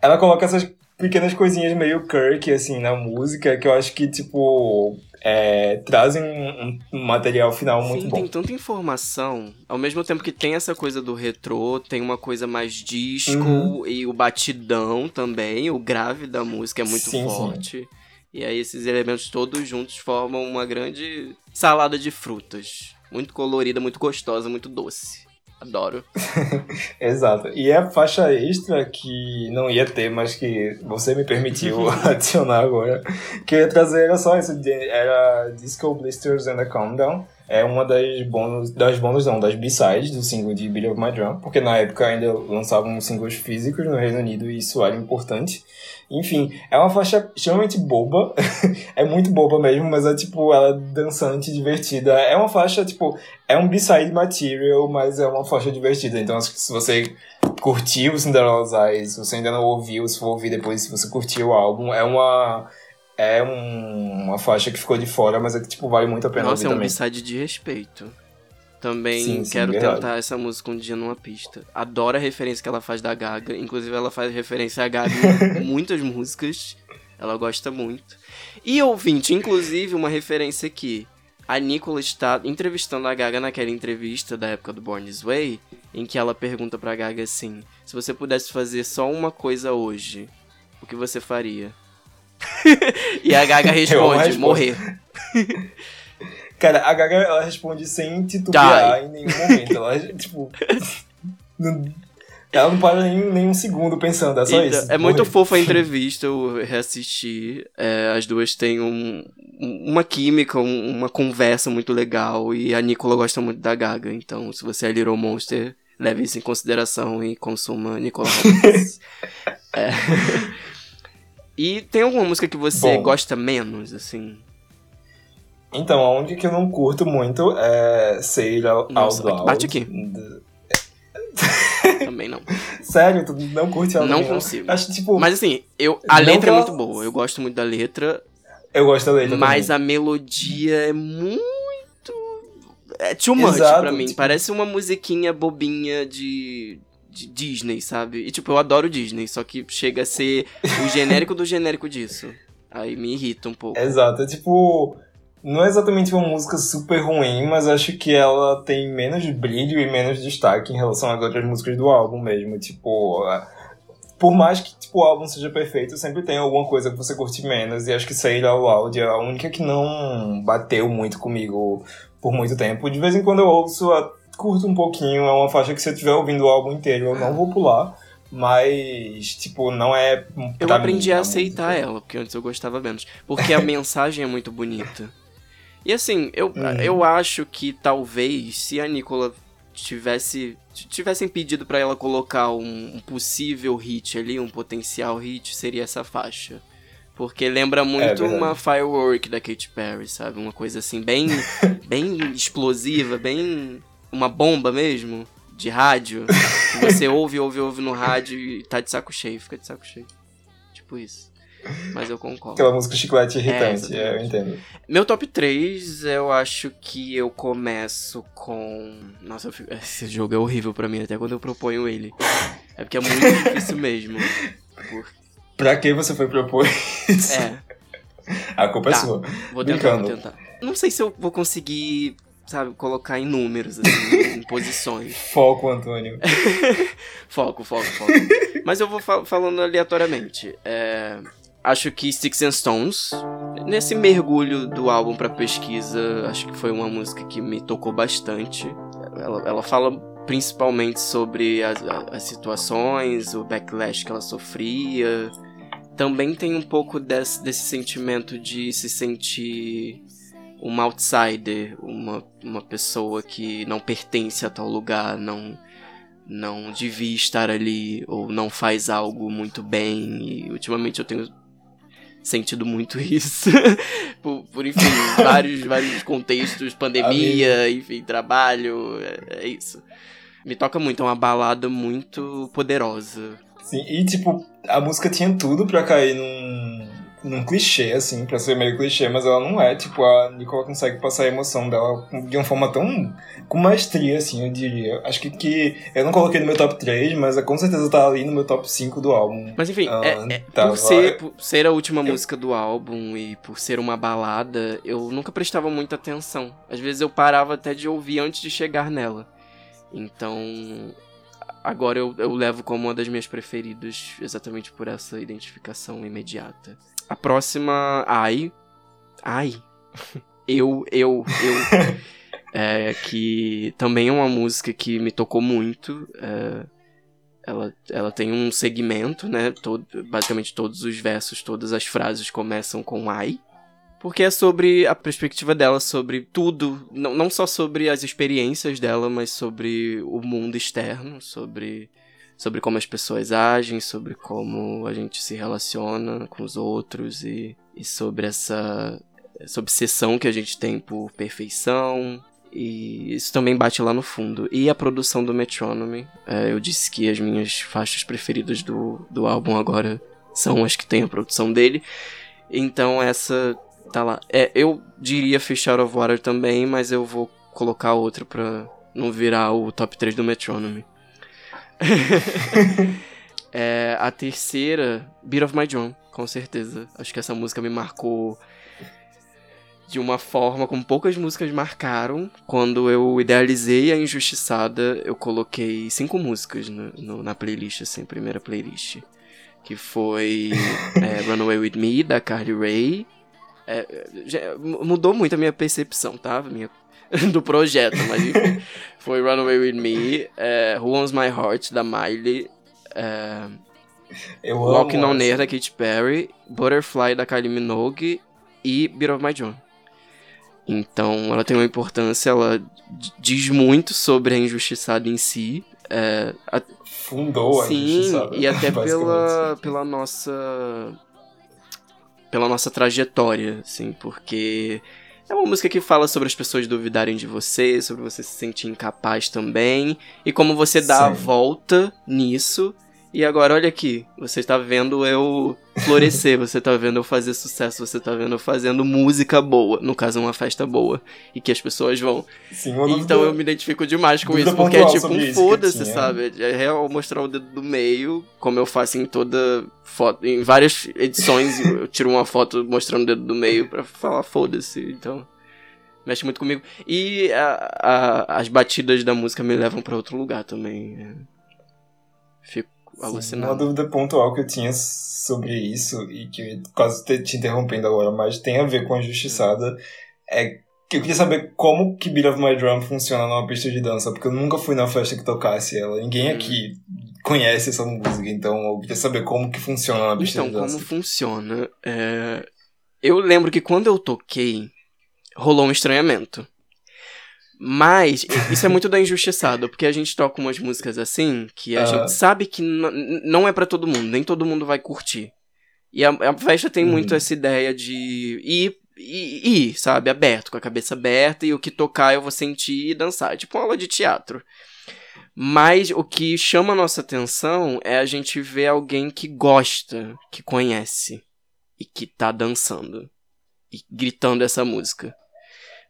ela coloca essas pequenas coisinhas meio Kirk, assim, na música, que eu acho que, tipo, é, trazem um, um material final muito Sim, bom. tem tanta informação. Ao mesmo tempo que tem essa coisa do retrô, tem uma coisa mais disco Uhum. e o batidão também, o grave da música é muito Sim, sim. forte. E aí esses elementos todos juntos formam uma grande salada de frutas. Muito colorida, muito gostosa, muito doce. Adoro. Exato. E é a faixa extra que não ia ter, mas que você me permitiu adicionar agora. Que eu ia trazer era só isso. Era Disco Blisters and a Countdown. É uma das bônus, das bônus não, das B-sides do single de Beat of My Drum. Porque na época ainda lançavam singles físicos no Reino Unido e isso era importante. Enfim, é uma faixa extremamente boba. é muito boba mesmo, mas é tipo, ela é dançante, divertida. É uma faixa, tipo, é um B-side material, mas é uma faixa divertida. Então, acho que se você curtiu Cinderella's Eyes, se você ainda não ouviu, se for ouvir depois, se você curtiu o álbum, é uma. É um- uma faixa que ficou de fora, mas é que, tipo, vale muito a pena Nossa, é um b-side de respeito. Também Sim, sim, quero verdade. tentar essa música um dia numa pista. Adoro a referência que ela faz da Gaga. Inclusive, ela faz referência a Gaga em muitas músicas. Ela gosta muito. E ouvinte, inclusive, uma referência aqui. A Nicola está entrevistando a Gaga naquela entrevista da época do Born This Way, em que ela pergunta pra Gaga assim: se você pudesse fazer só uma coisa hoje, o que você faria? e a Gaga responde: morrer. Cara, a Gaga, ela responde sem titubear Die. em nenhum momento. Ela, tipo... não- ela não para nem, nem um segundo pensando, é só Então, isso. é muito Morreu. fofa a entrevista, eu reassisti. É, as duas têm um- um- uma química, um- uma conversa muito legal. E a Nicola gosta muito da Gaga. Então, se você é Little Monster, leve isso em consideração e consuma Nicola. É. E tem alguma música que você Bom. gosta menos, assim? Então, a única que eu não curto muito é Say Out Nossa, Loud. bate aqui. Também não. Sério, tu não curte ela Não também, consigo. Acho, tipo, Mas assim, eu, a letra é que muito ela- boa. Eu gosto muito da letra. eu gosto da letra Mas também. a melodia é muito. É too much Exato, pra mim. tipo- Parece uma musiquinha bobinha de Disney, sabe? E tipo, eu adoro Disney, só que chega a ser o genérico do genérico disso. Aí me irrita um pouco. Exato, é tipo... Não é exatamente uma música super ruim, mas acho que ela tem menos brilho e menos destaque em relação às outras músicas do álbum mesmo. Tipo, por mais que tipo, o álbum seja perfeito, sempre tem alguma coisa que você curte menos. E acho que It Out Loud é a única que não bateu muito comigo por muito tempo. De vez em quando eu ouço, a- curto um pouquinho. É uma faixa que se eu estiver ouvindo o álbum inteiro, eu não vou pular. Mas, tipo, não é. Eu aprendi mim, a a aceitar música. ela, porque antes eu gostava menos. Porque a mensagem é muito bonita. E assim, eu, Uhum. eu acho que talvez se a Nicola tivesse tivessem pedido pra ela colocar um, um possível hit ali, um potencial hit, seria essa faixa. Porque lembra muito verdade. uma firework da Katy Perry, sabe? Uma coisa assim bem bem explosiva, bem uma bomba mesmo de rádio. que você ouve, ouve, ouve no rádio e tá de saco cheio, fica de saco cheio. Tipo isso. Mas eu concordo. Aquela música chiclete irritante, É, é, eu entendo. Meu top 3, eu acho que eu começo com. Nossa, fico- esse jogo é horrível pra mim, até quando eu proponho ele. É porque é muito difícil mesmo. Por- Pra que você foi propor isso? É, A culpa é Tá. sua. vou tentar, vou tentar. Não sei se eu vou conseguir, sabe, colocar em números, assim, em posições. Foco, Antônio. Foco, foco, foco. Mas eu vou fa- falando aleatoriamente. É, acho que Sticks and Stones, nesse mergulho do álbum pra pesquisa, acho que foi uma música que me tocou bastante. Ela, ela fala principalmente sobre as, as situações, o backlash que ela sofria. Também tem um pouco desse, desse sentimento de se sentir uma outsider, uma, uma pessoa que não pertence a tal lugar, não não devia estar ali ou não faz algo muito bem. E ultimamente eu tenho sentido muito isso. Por, por, enfim vários vários contextos pandemia enfim trabalho é, é isso. Me toca muito é uma balada muito poderosa. Sim, e tipo, a música tinha tudo pra cair num, num clichê, assim, pra ser meio clichê, mas ela não é. Tipo, a Nicola consegue passar a emoção dela de uma forma tão. com maestria, assim, eu diria. Acho que, que eu não coloquei no meu top 3, mas com certeza tá ali no meu top 5 do álbum. mas enfim Ah, é- é- tá, por, ser, por ser a última música do álbum e por ser uma balada eu nunca prestava muita atenção às vezes eu parava até de ouvir antes de chegar nela então agora eu, eu levo como uma das minhas preferidas exatamente por essa identificação imediata. A próxima, ai, ai, eu, eu, eu, é, que também é uma música que me tocou muito. é, ela, ela tem um segmento, né? Todo, basicamente todos os versos, todas as frases começam com ai. Porque é sobre a perspectiva dela sobre tudo, não, não só sobre as experiências dela, mas sobre o mundo externo, sobre, sobre como as pessoas agem, sobre como a gente se relaciona com os outros e, e sobre essa, essa obsessão que a gente tem por perfeição. E isso também bate lá no fundo. E a produção do Metronome. é, eu disse que as minhas faixas preferidas do, do álbum agora são as que tem a produção dele. Então essa tá lá. É, eu diria Out of Water também, mas eu vou colocar outra pra não virar o top 3 do Metronome. é, a terceira, Beat of My Drum, com certeza. Acho que essa música me marcou de uma forma como poucas músicas marcaram. Quando eu idealizei a Injustiçada, eu coloquei cinco músicas no- no- na playlist, assim, primeira playlist. Que foi é, Runaway With Me, da Carly Rae. É, mudou muito a minha percepção, tá? Minha, do projeto, mas enfim. Foi Runaway With Me, é, Who Owns My Heart, da Miley, é, Eu Walking amo On. Air, da Katy Perry, Butterfly, da Kylie Minogue e Beat of My Drum. Então, ela tem uma importância, ela diz muito sobre a injustiçada em si. É, a- Fundou a Sim, injustiçada, e até pela, pela nossa. pela nossa trajetória, assim, porque é uma música que fala sobre as pessoas duvidarem de você, sobre você se sentir incapaz também, e como você dá a Sim. volta nisso. E agora, olha aqui, você tá vendo eu florescer, você tá vendo eu fazer sucesso, você tá vendo eu fazendo música boa, no caso, uma festa boa, e que as pessoas vão. Sim, dúvida- Então eu me identifico demais com dúvida isso, porque é tipo um foda-se, sabe? É real mostrar o dedo do meio, como eu faço em toda foto. Em várias edições eu tiro uma foto mostrando o dedo do meio pra falar foda-se, então. Mexe muito comigo. E a- a- as batidas da música me levam pra outro lugar também. é. Fico Sim, Uma alucinado. dúvida pontual que eu tinha sobre isso, e que quase te, te interrompendo agora, mas tem a ver com a injustiçada, é que eu queria saber como que Beat of My Drum funciona numa pista de dança, porque eu nunca fui na festa que tocasse ela. Ninguém Hum. aqui conhece essa música, então eu queria saber como que funciona na pista Então, de dança. como funciona? É, Eu lembro que quando eu toquei, rolou um estranhamento. Mas, isso é muito da injustiçada, porque a gente toca umas músicas assim, que a Ah. gente sabe que não é pra todo mundo, nem todo mundo vai curtir. E a, a festa tem Uhum. muito essa ideia de ir, ir, ir, sabe, aberto, com a cabeça aberta, e o que tocar eu vou sentir e dançar. Tipo uma aula de teatro. Mas o que chama a nossa atenção é a gente ver alguém que gosta, que conhece e que tá dançando e gritando essa música.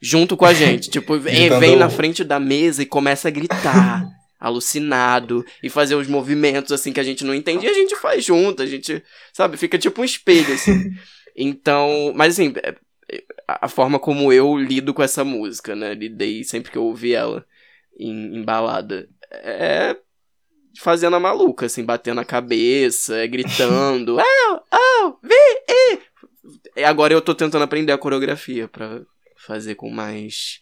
Junto com a gente. tipo, vem, Gritando- vem na frente da mesa e começa a gritar, alucinado, e fazer uns movimentos assim que a gente não entende e a gente faz junto, a gente, sabe, fica tipo um espelho assim. Então, mas assim, é- a forma como eu lido com essa música, né? Lidei sempre que eu ouvi ela em, em balada. É fazendo a maluca, assim, batendo a cabeça, é gritando. oh, oh, vi. E agora eu tô tentando aprender a coreografia pra fazer com mais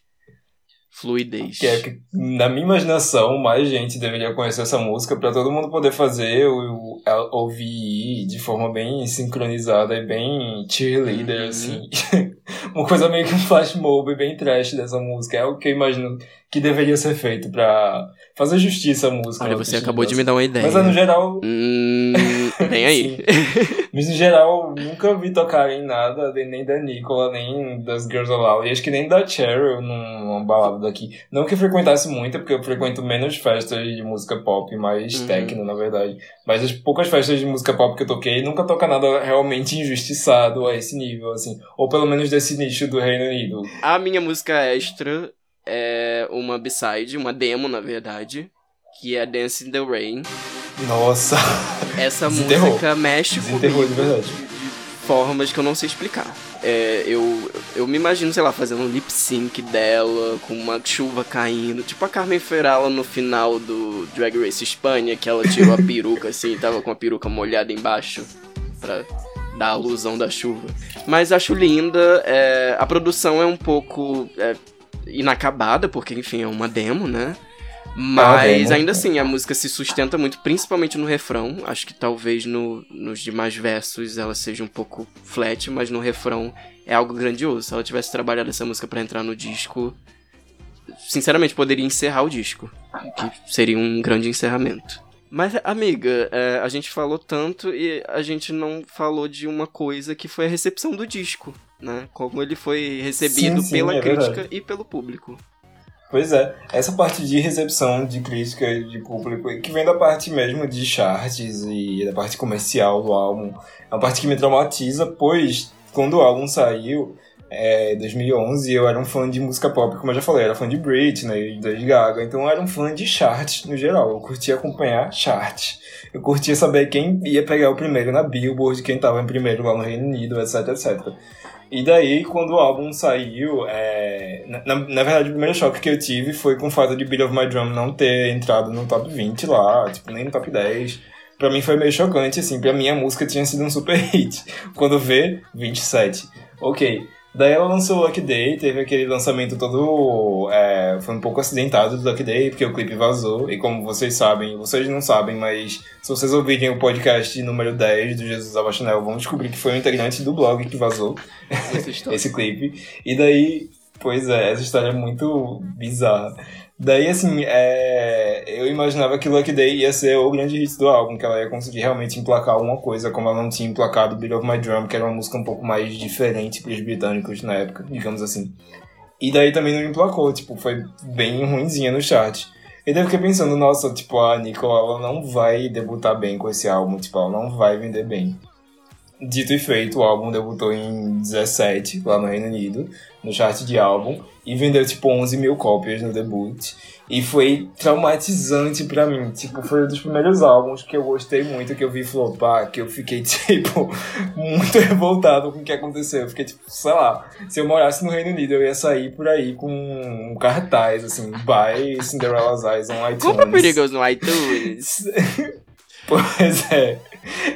fluidez. Que é que, na minha imaginação, mais gente deveria conhecer essa música pra todo mundo poder fazer o, ouvir de forma bem sincronizada e bem cheerleader, Uhum. assim. Uma coisa meio que um flash mob bem trash dessa música. É o que eu imagino que deveria ser feito pra fazer justiça à música. Olha, você acabou de me dar uma ideia. Mas no geral, Hum, vem aí. mas no geral, nunca vi tocarem nada, de- nem da Nicola, nem das Girls Aloud, e acho que nem da Cheryl numa balada daqui. Não que eu frequentasse muito, porque eu frequento menos festas de música pop, mais Uhum. techno, na verdade. Mas as poucas festas de música pop que eu toquei, nunca toca nada realmente injustiçado a esse nível, assim. Ou pelo menos desse nicho do Reino Unido. A minha música extra é uma B-side, uma demo, na verdade, que é Dance in the Rain. Nossa, Essa Desenterrou. música mexe desenterrou de comigo verdade. de formas que eu não sei explicar. É, eu, eu me imagino, sei lá, fazendo um lip sync dela, com uma chuva caindo, tipo a Carmen Ferala no final do Drag Race Espanha, que ela tirou a peruca assim, tava com a peruca molhada embaixo, pra dar a alusão da chuva. Mas acho linda, é, a produção é um pouco é, inacabada, porque enfim, é uma demo, né? Mas demo. ainda assim, a música se sustenta muito, principalmente no refrão. Acho que talvez no, nos demais versos ela seja um pouco flat, mas no refrão é algo grandioso. Se ela tivesse trabalhado essa música pra entrar no disco, sinceramente poderia encerrar o disco, que seria um grande encerramento. Mas, amiga, é, a gente falou tanto e a gente não falou de uma coisa que foi a recepção do disco, né? Como ele foi recebido Sim, sim, pela é crítica verdade. e pelo público. Pois é, essa parte de recepção de crítica de público, que vem da parte mesmo de charts e da parte comercial do álbum, é uma parte que me traumatiza, pois quando o álbum saiu, é, em 2011, eu era um fã de música pop, como eu já falei, era fã de Britney, de Lady Gaga, então eu era um fã de charts no geral, eu curtia acompanhar charts. Eu curtia saber quem ia pegar o primeiro na Billboard, quem tava em primeiro lá no Reino Unido, etc, etc. E daí, quando o álbum saiu, é, na, na, na verdade, o primeiro choque que eu tive foi com o fato de Beat of My Drum não ter entrado no top 20 lá, tipo, nem no top 10. Pra mim foi meio chocante, assim, pra mim a música tinha sido um super hit. Quando vê, 27. Ok. Daí ela lançou o Lucky Day, teve aquele lançamento todo. é, foi um pouco acidentado do Lucky Day, porque o clipe vazou. E como vocês sabem, vocês não sabem, mas se vocês ouvirem o podcast número 10 do Jesus Abachanel, vão descobrir que foi um integrante do blog que vazou esse clipe. E daí, pois é, essa história é muito bizarra. Daí, assim, é, eu imaginava que Lucky Day ia ser o grande hit do álbum, que ela ia conseguir realmente emplacar alguma coisa, como ela não tinha emplacado Beat of My Drum, que era uma música um pouco mais diferente para os britânicos na época, digamos assim. E daí também não emplacou, tipo, foi bem ruinzinha no chart. E daí eu fiquei pensando, nossa, tipo, a Nicole, ela não vai debutar bem com esse álbum, tipo, ela não vai vender bem. Dito e feito, o álbum debutou em 17, lá no Reino Unido, no chart de álbum, e vendeu tipo 11 mil cópias no debut. E foi traumatizante pra mim. Tipo, foi um dos primeiros álbuns que eu gostei muito, que eu vi flopar, que eu fiquei, tipo, muito revoltado com o que aconteceu. Eu fiquei, tipo, sei lá, se eu morasse no Reino Unido, eu ia sair por aí com um cartaz, assim, buy Cinderella's Eyes on iTunes. Compra Perigos no iTunes. Pois é,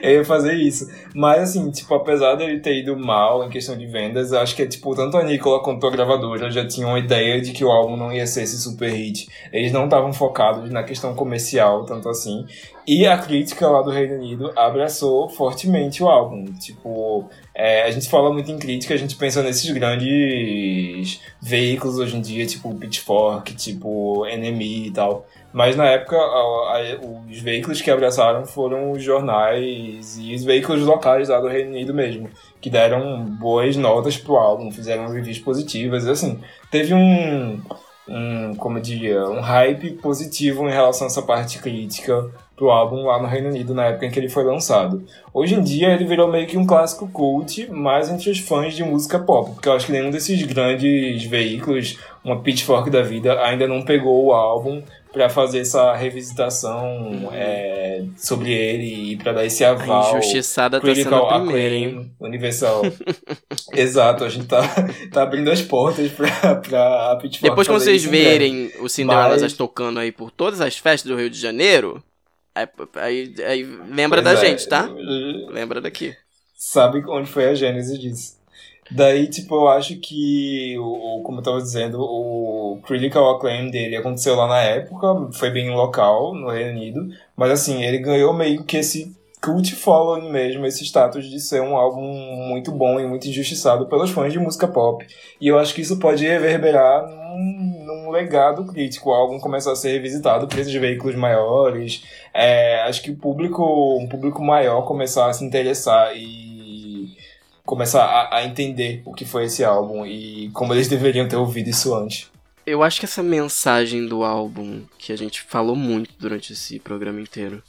eu ia fazer isso. Mas assim, tipo, apesar dele ter ido mal em questão de vendas, acho que tipo, tanto a Nicola quanto a gravadora já tinham uma ideia de que o álbum não ia ser esse super hit. Eles não estavam focados na questão comercial, tanto assim. E a crítica lá do Reino Unido abraçou fortemente o álbum. Tipo, é, a gente fala muito em crítica, a gente pensa nesses grandes veículos hoje em dia, tipo Pitchfork, tipo NME e tal. Mas na época, a- a- os veículos que abraçaram foram os jornais e os veículos locais lá do Reino Unido mesmo, que deram boas notas pro álbum, fizeram reviews positivas. Assim, teve um, um, como eu diria, um hype positivo em relação a essa parte crítica pro álbum lá no Reino Unido na época em que ele foi lançado. Hoje em dia ele virou meio que um clássico cult, mais entre os fãs de música pop, porque eu acho que nenhum desses grandes veículos, uma Pitchfork da vida, ainda não pegou o álbum pra fazer essa revisitação é, sobre ele e pra dar esse A aval. injustiçada tá sendo a hein? acclaim universal. Exato, a gente tá, tá abrindo as portas pra, pra a Pitchfork Depois quando fazer vocês verem o Cinderella's Mas- tocando aí por todas as festas do Rio de Janeiro, aí, aí- aí lembra Pois da é, gente, tá? Lembra daqui. sabe onde foi a gênese disso. Daí, tipo, eu acho que, o, como eu tava dizendo, o critical acclaim dele aconteceu lá na época, foi bem local, no Reino Unido, mas assim, ele ganhou meio que esse cult following mesmo, esse status de ser um álbum muito bom e muito injustiçado pelos fãs de música pop. E eu acho que isso pode reverberar num, num legado crítico, o álbum começar a ser revisitado por esses veículos maiores, é, acho que o público, um público maior começar a se interessar e começar a, a entender o que foi esse álbum e como eles deveriam ter ouvido isso antes. Eu acho que essa mensagem do álbum, que a gente falou muito durante esse programa inteiro,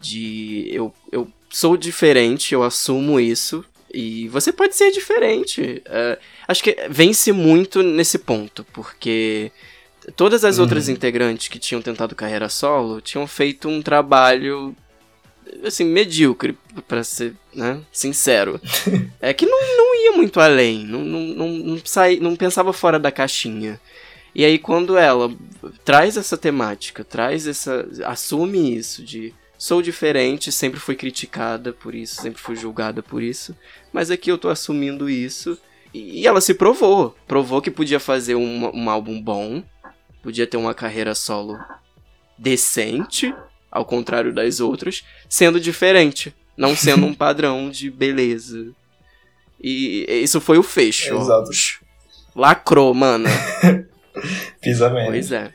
de eu, eu sou diferente, eu assumo isso, e você pode ser diferente. É, acho que vence muito nesse ponto, porque todas as Uhum. outras integrantes que tinham tentado carreira solo tinham feito um trabalho assim, medíocre, pra ser né, sincero. é que não, não ia muito além, não, não, não, não, sai, não pensava fora da caixinha. E aí quando ela traz essa temática, traz essa. assume isso de sou diferente, sempre fui criticada por isso, sempre fui julgada por isso, mas aqui eu tô assumindo isso. E ela se provou. Provou que podia fazer um, um álbum bom, podia ter uma carreira solo decente, ao contrário das outras, sendo diferente, não sendo um padrão de beleza. E isso foi o fecho. ó. Exato. Lacrou, mano. Pisa. Pois é.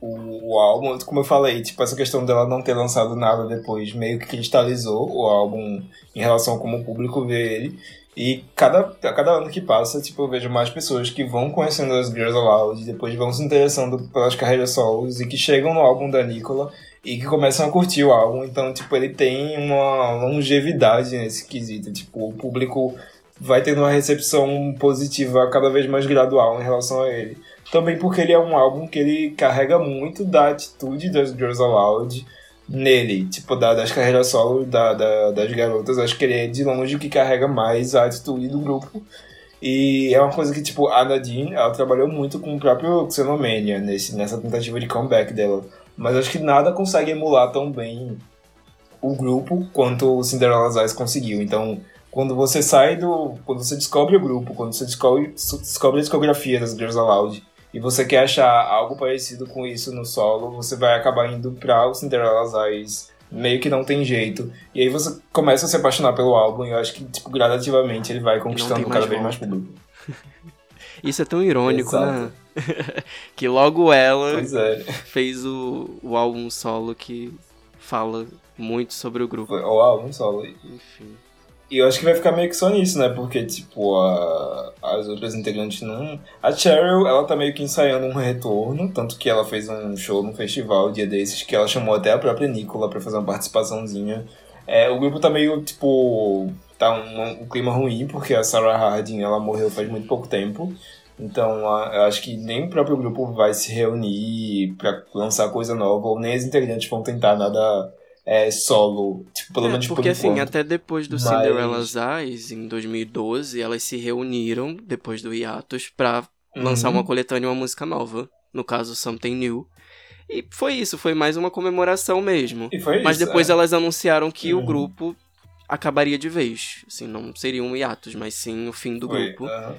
O, o álbum, como eu falei, tipo, essa questão dela não ter lançado nada depois meio que cristalizou o álbum em relação a como o público vê ele. E cada, a cada ano que passa, tipo, eu vejo mais pessoas que vão conhecendo as Girls Aloud, depois vão se interessando pelas carreiras solos e que chegam no álbum da Nicola e que começam a curtir o álbum. Então, tipo, ele tem uma longevidade nesse quesito. Tipo, o público vai tendo uma recepção positiva cada vez mais gradual em relação a ele. Também porque ele é um álbum que ele carrega muito da atitude das Girls Aloud nele, tipo, da, das carreiras solo da, da- das garotas. Acho que ele é de longe que carrega mais a atitude do grupo. E é uma coisa que, tipo, a Nadine, ela trabalhou muito com o próprio Xenomania nesse, nessa tentativa de comeback dela. Mas acho que nada consegue emular tão bem o grupo quanto o Cinderella's Eyes conseguiu. Então, quando você sai do. Quando você descobre o grupo, quando você descobre, descobre a discografia das Girls Aloud e você quer achar algo parecido com isso no solo, você vai acabar indo pra o Cinderella's Eyes. Meio que não tem jeito. E aí você começa a se apaixonar pelo álbum e eu acho que, tipo, gradativamente ele vai conquistando cada vez mais público. Isso é tão irônico, Exato. né? que logo ela é. fez o, o álbum solo que fala muito sobre o grupo. O álbum solo. Enfim. E eu acho que vai ficar meio que só nisso, né? Porque, tipo, a- as outras integrantes não. A Cheryl, ela tá meio que ensaiando um retorno, tanto que ela fez um show no festival um dia desses, que ela chamou até a própria Nicola pra fazer uma participaçãozinha. É, o grupo tá meio, tipo. Tá um, um clima ruim, porque a Sarah Harding ela morreu faz muito pouco tempo. Então, a- eu acho que nem o próprio grupo vai se reunir pra lançar coisa nova, ou nem as integrantes vão tentar nada é, solo, tipo, pelo É, menos porque por assim, enquanto. até depois do Mas- Cinderella's Eyes, em 2012, elas se reuniram, depois do hiatus, pra lançar Uhum. uma coletânea e uma música nova. No caso, Something New. E foi isso, foi mais uma comemoração mesmo. E foi Mas isso, depois é. elas anunciaram que o Uhum. grupo acabaria de vez. Assim, não seria um hiatus, mas sim o fim do Foi, grupo. aham.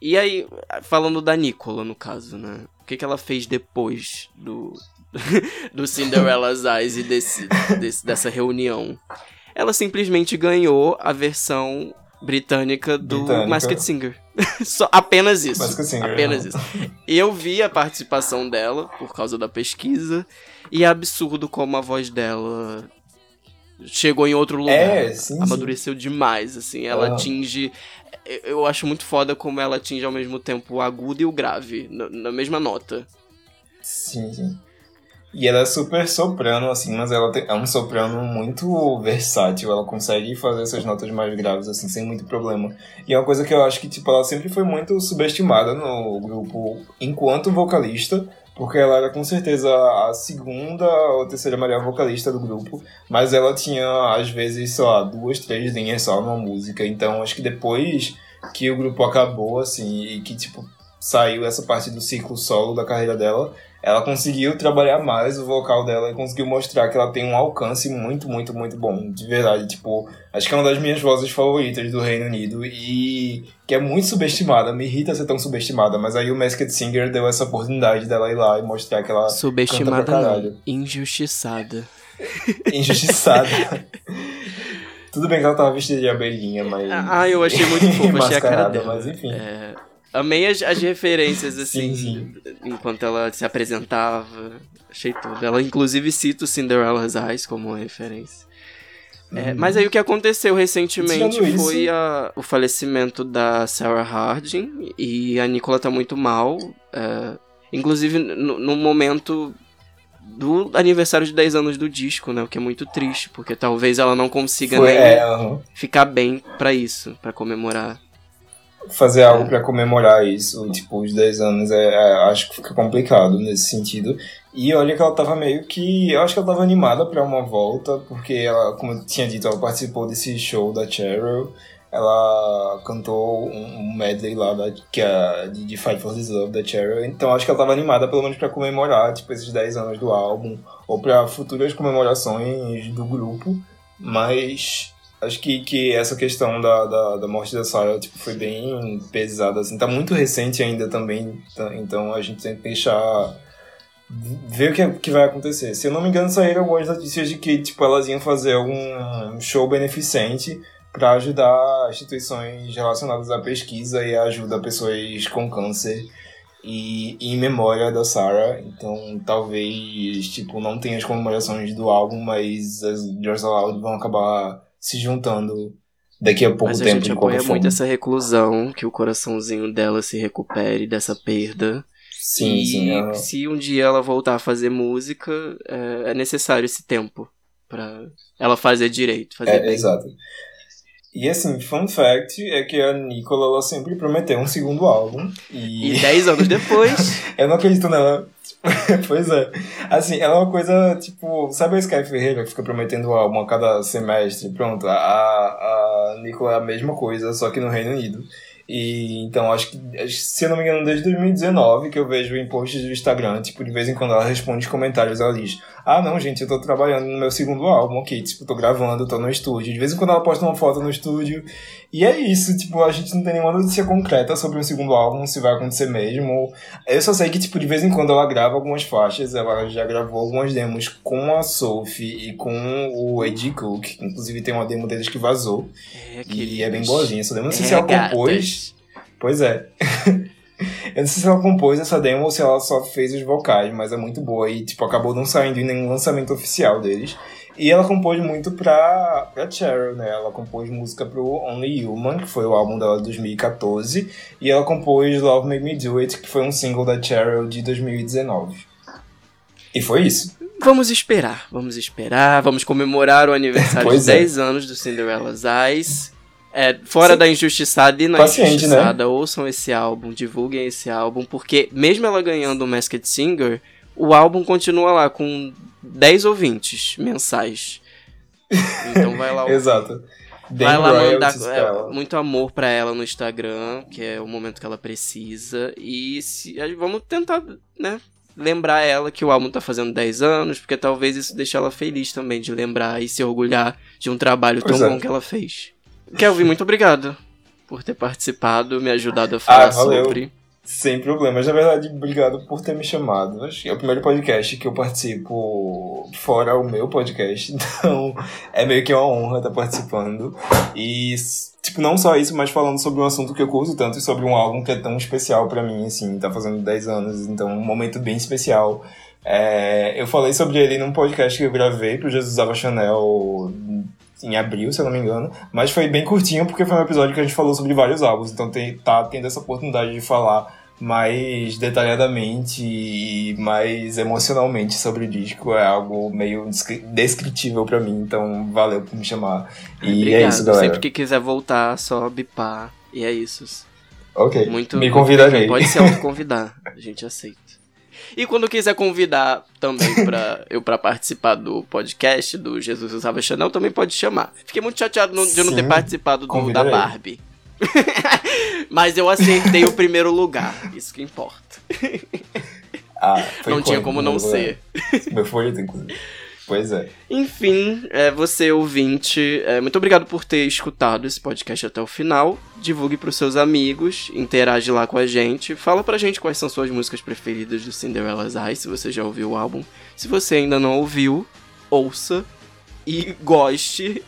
E aí, falando da Nicola, no caso, né? O que, que ela fez depois do, do Cinderella's Eyes e desse, desse- dessa reunião? Ela simplesmente ganhou a versão britânica do Britânica. Masked Singer. Só, apenas isso. Masked Singer, apenas aham. isso. E eu vi a participação dela por causa da pesquisa. E é absurdo como a voz dela chegou em outro lugar. É, sim, sim. Amadureceu demais, assim. Ela Aham. atinge. eu- acho muito foda como ela atinge ao mesmo tempo o agudo e o grave, na, na mesma nota. Sim, sim. E ela é super soprano, assim, mas ela tem- é um soprano muito versátil. Ela consegue fazer essas notas mais graves, assim, sem muito problema. E é uma coisa que eu acho que, tipo, ela sempre foi muito subestimada no grupo enquanto vocalista, porque ela era com certeza a segunda ou terceira melhor vocalista do grupo, mas ela tinha, às vezes, sei lá, duas, três linhas só numa música. Então, acho que depois que o grupo acabou, assim, e que, tipo, saiu essa parte do ciclo solo da carreira dela, ela conseguiu trabalhar mais o vocal dela e conseguiu mostrar que ela tem um alcance muito, muito, muito bom. De verdade, tipo, acho que é uma das minhas vozes favoritas do Reino Unido e que é muito subestimada. Me irrita ser tão subestimada, mas aí o Masked Singer deu essa oportunidade dela ir lá e mostrar que ela Subestimada canta pra caralho. injustiçada. injustiçada. Tudo bem que ela tava vestida de abelhinha, mas. Ah, eu achei muito fofo, achei a cara dela. Mas enfim. É, amei as, as referências, assim, Sim, enquanto ela se apresentava. Achei tudo. Ela, inclusive, cita o Cinderella's Eyes como referência. É, Uhum. mas aí o que aconteceu recentemente Tirando foi a- o falecimento da Sarah Harding e a Nicola tá muito mal. é, inclusive no, no momento do aniversário de 10 anos do disco, né? O que é muito triste, porque talvez ela não consiga Foi, nem é, aham. ficar bem pra isso, pra comemorar. Fazer algo pra comemorar isso, tipo, os 10 anos, é, é, acho que fica complicado nesse sentido. E olha que ela tava meio que. Eu acho que ela tava animada pra uma volta, porque ela, como eu tinha dito, ela participou desse show da Cheryl. Ela cantou um, um medley lá da, que é de, de Fight for This Love da Cheryl. Então acho que ela tava animada pelo menos pra comemorar tipo, esses 10 anos do álbum, ou pra futuras comemorações do grupo. Mas acho que, que essa questão da, da, da morte da Sarah tipo, foi bem pesada. Assim. Tá muito recente ainda também, tá- então a gente tem que deixar. ver o que, que vai acontecer. Se eu não me engano, saíram algumas notícias de que tipo, elas iam fazer algum show beneficente para ajudar instituições relacionadas à pesquisa e ajuda pessoas com câncer. E em memória da Sarah, então talvez tipo não tenha as comemorações do álbum, mas as Girls Aloud vão acabar se juntando daqui a pouco Mas a tempo gente de apoia qualquer muito forma. essa reclusão, que o coraçãozinho dela se recupere dessa perda. Sim, e sim. aham. se um dia ela voltar a fazer música, é, é necessário esse tempo pra ela fazer direito, fazer É, bem. exato. E assim, fun fact é que a Nicola ela sempre prometeu um segundo álbum. E, E 10 anos depois, eu não acredito nela. pois é. Assim, ela é uma coisa, tipo, sabe a Sky Ferreira que fica prometendo álbum a cada semestre? Pronto, a, a Nicola é a mesma coisa, só que no Reino Unido. E então acho que, se eu não me engano, desde 2019 que eu vejo em posts do Instagram, tipo, de vez em quando ela responde comentários, ela diz: Ah, não, gente, eu tô trabalhando no meu segundo álbum aqui, tipo, tô gravando, tô no estúdio. De vez em quando ela posta uma foto no estúdio. E é isso, tipo, a gente não tem nenhuma notícia concreta sobre o segundo álbum, se vai acontecer mesmo. Eu só sei que, tipo, de vez em quando ela grava algumas faixas, ela já gravou algumas demos com a Sophie e com o Eddie Cook, inclusive tem uma demo deles que vazou. É, E é bem boazinha essa demo. Não sei É, se ela gatas. compôs. Pois é. Eu não sei se ela compôs essa demo ou se ela só fez os vocais, mas é muito boa e, tipo, acabou não saindo em nenhum lançamento oficial deles. E ela compôs muito pra, pra Cheryl, né? Ela compôs música pro Only Human, que foi o álbum dela de 2014. E ela compôs Love Made Me Do It, que foi um single da Cheryl de 2019. E foi isso. Vamos esperar, vamos esperar, vamos comemorar o aniversário de é. 10 anos do Cinderella's Eyes. É, fora Sim. da Injustiçada e na Paciente, né? Injustiçada, ouçam esse álbum, divulguem esse álbum, porque mesmo ela ganhando o Masked Singer, o álbum continua lá com 10 ouvintes mensais. Então vai lá. Exato. Vai lá mandar é, muito amor pra ela no Instagram, que é o momento que ela precisa. E se, vamos tentar, né? Lembrar ela que o álbum tá fazendo 10 anos, porque talvez isso deixe ela feliz também de lembrar e se orgulhar de um trabalho tão é. bom que ela fez. Kelvin, muito obrigado por ter participado, me ajudado a falar Ah, sobre. Sem problemas. Na verdade, obrigado por ter me chamado. É o primeiro podcast que eu participo fora o meu podcast, então é meio que uma honra estar participando. E, tipo, não só isso, mas falando sobre um assunto que eu curto tanto e sobre um álbum que é tão especial pra mim, assim, tá fazendo 10 anos, então um momento bem especial. É, eu falei sobre ele num podcast que eu gravei pro Jesus Usava Chanel em abril, se eu não me engano. Mas foi bem curtinho porque foi um episódio que a gente falou sobre vários álbuns. Então tem, tá tendo essa oportunidade de falar mais detalhadamente e mais emocionalmente sobre o disco. É algo meio descri- descritível pra mim. Então valeu por me chamar. E Obrigado. é isso, galera. Sempre que quiser voltar, só bipar. E é isso. Ok. Muito me convidarei. bem-vindo. Pode se autoconvidar, a gente aceita. E quando quiser convidar também pra eu para participar do podcast do Jesus Usava Chanel, também pode chamar. Fiquei muito chateado no- de eu não ter participado do, da. Barbie. Mas eu acertei o primeiro lugar, isso que importa. Ah, foi não tinha como não ser. Meu favorito, inclusive. Pois é. Enfim, é, você ouvinte, é, muito obrigado por ter escutado esse podcast até o final. Divulgue pros seus amigos, interage lá com a gente. Fala pra gente quais são suas músicas preferidas do Cinderella's Eyes, se você já ouviu o álbum. Se você ainda não ouviu, ouça e goste,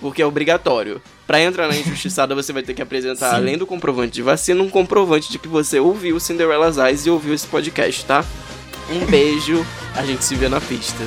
porque é obrigatório. Pra entrar na Injustiçada, você vai ter que apresentar, Sim. além do comprovante de vacina, um comprovante de que você ouviu Cinderella's Eyes e ouviu esse podcast, tá? Um beijo, a gente se vê na pista.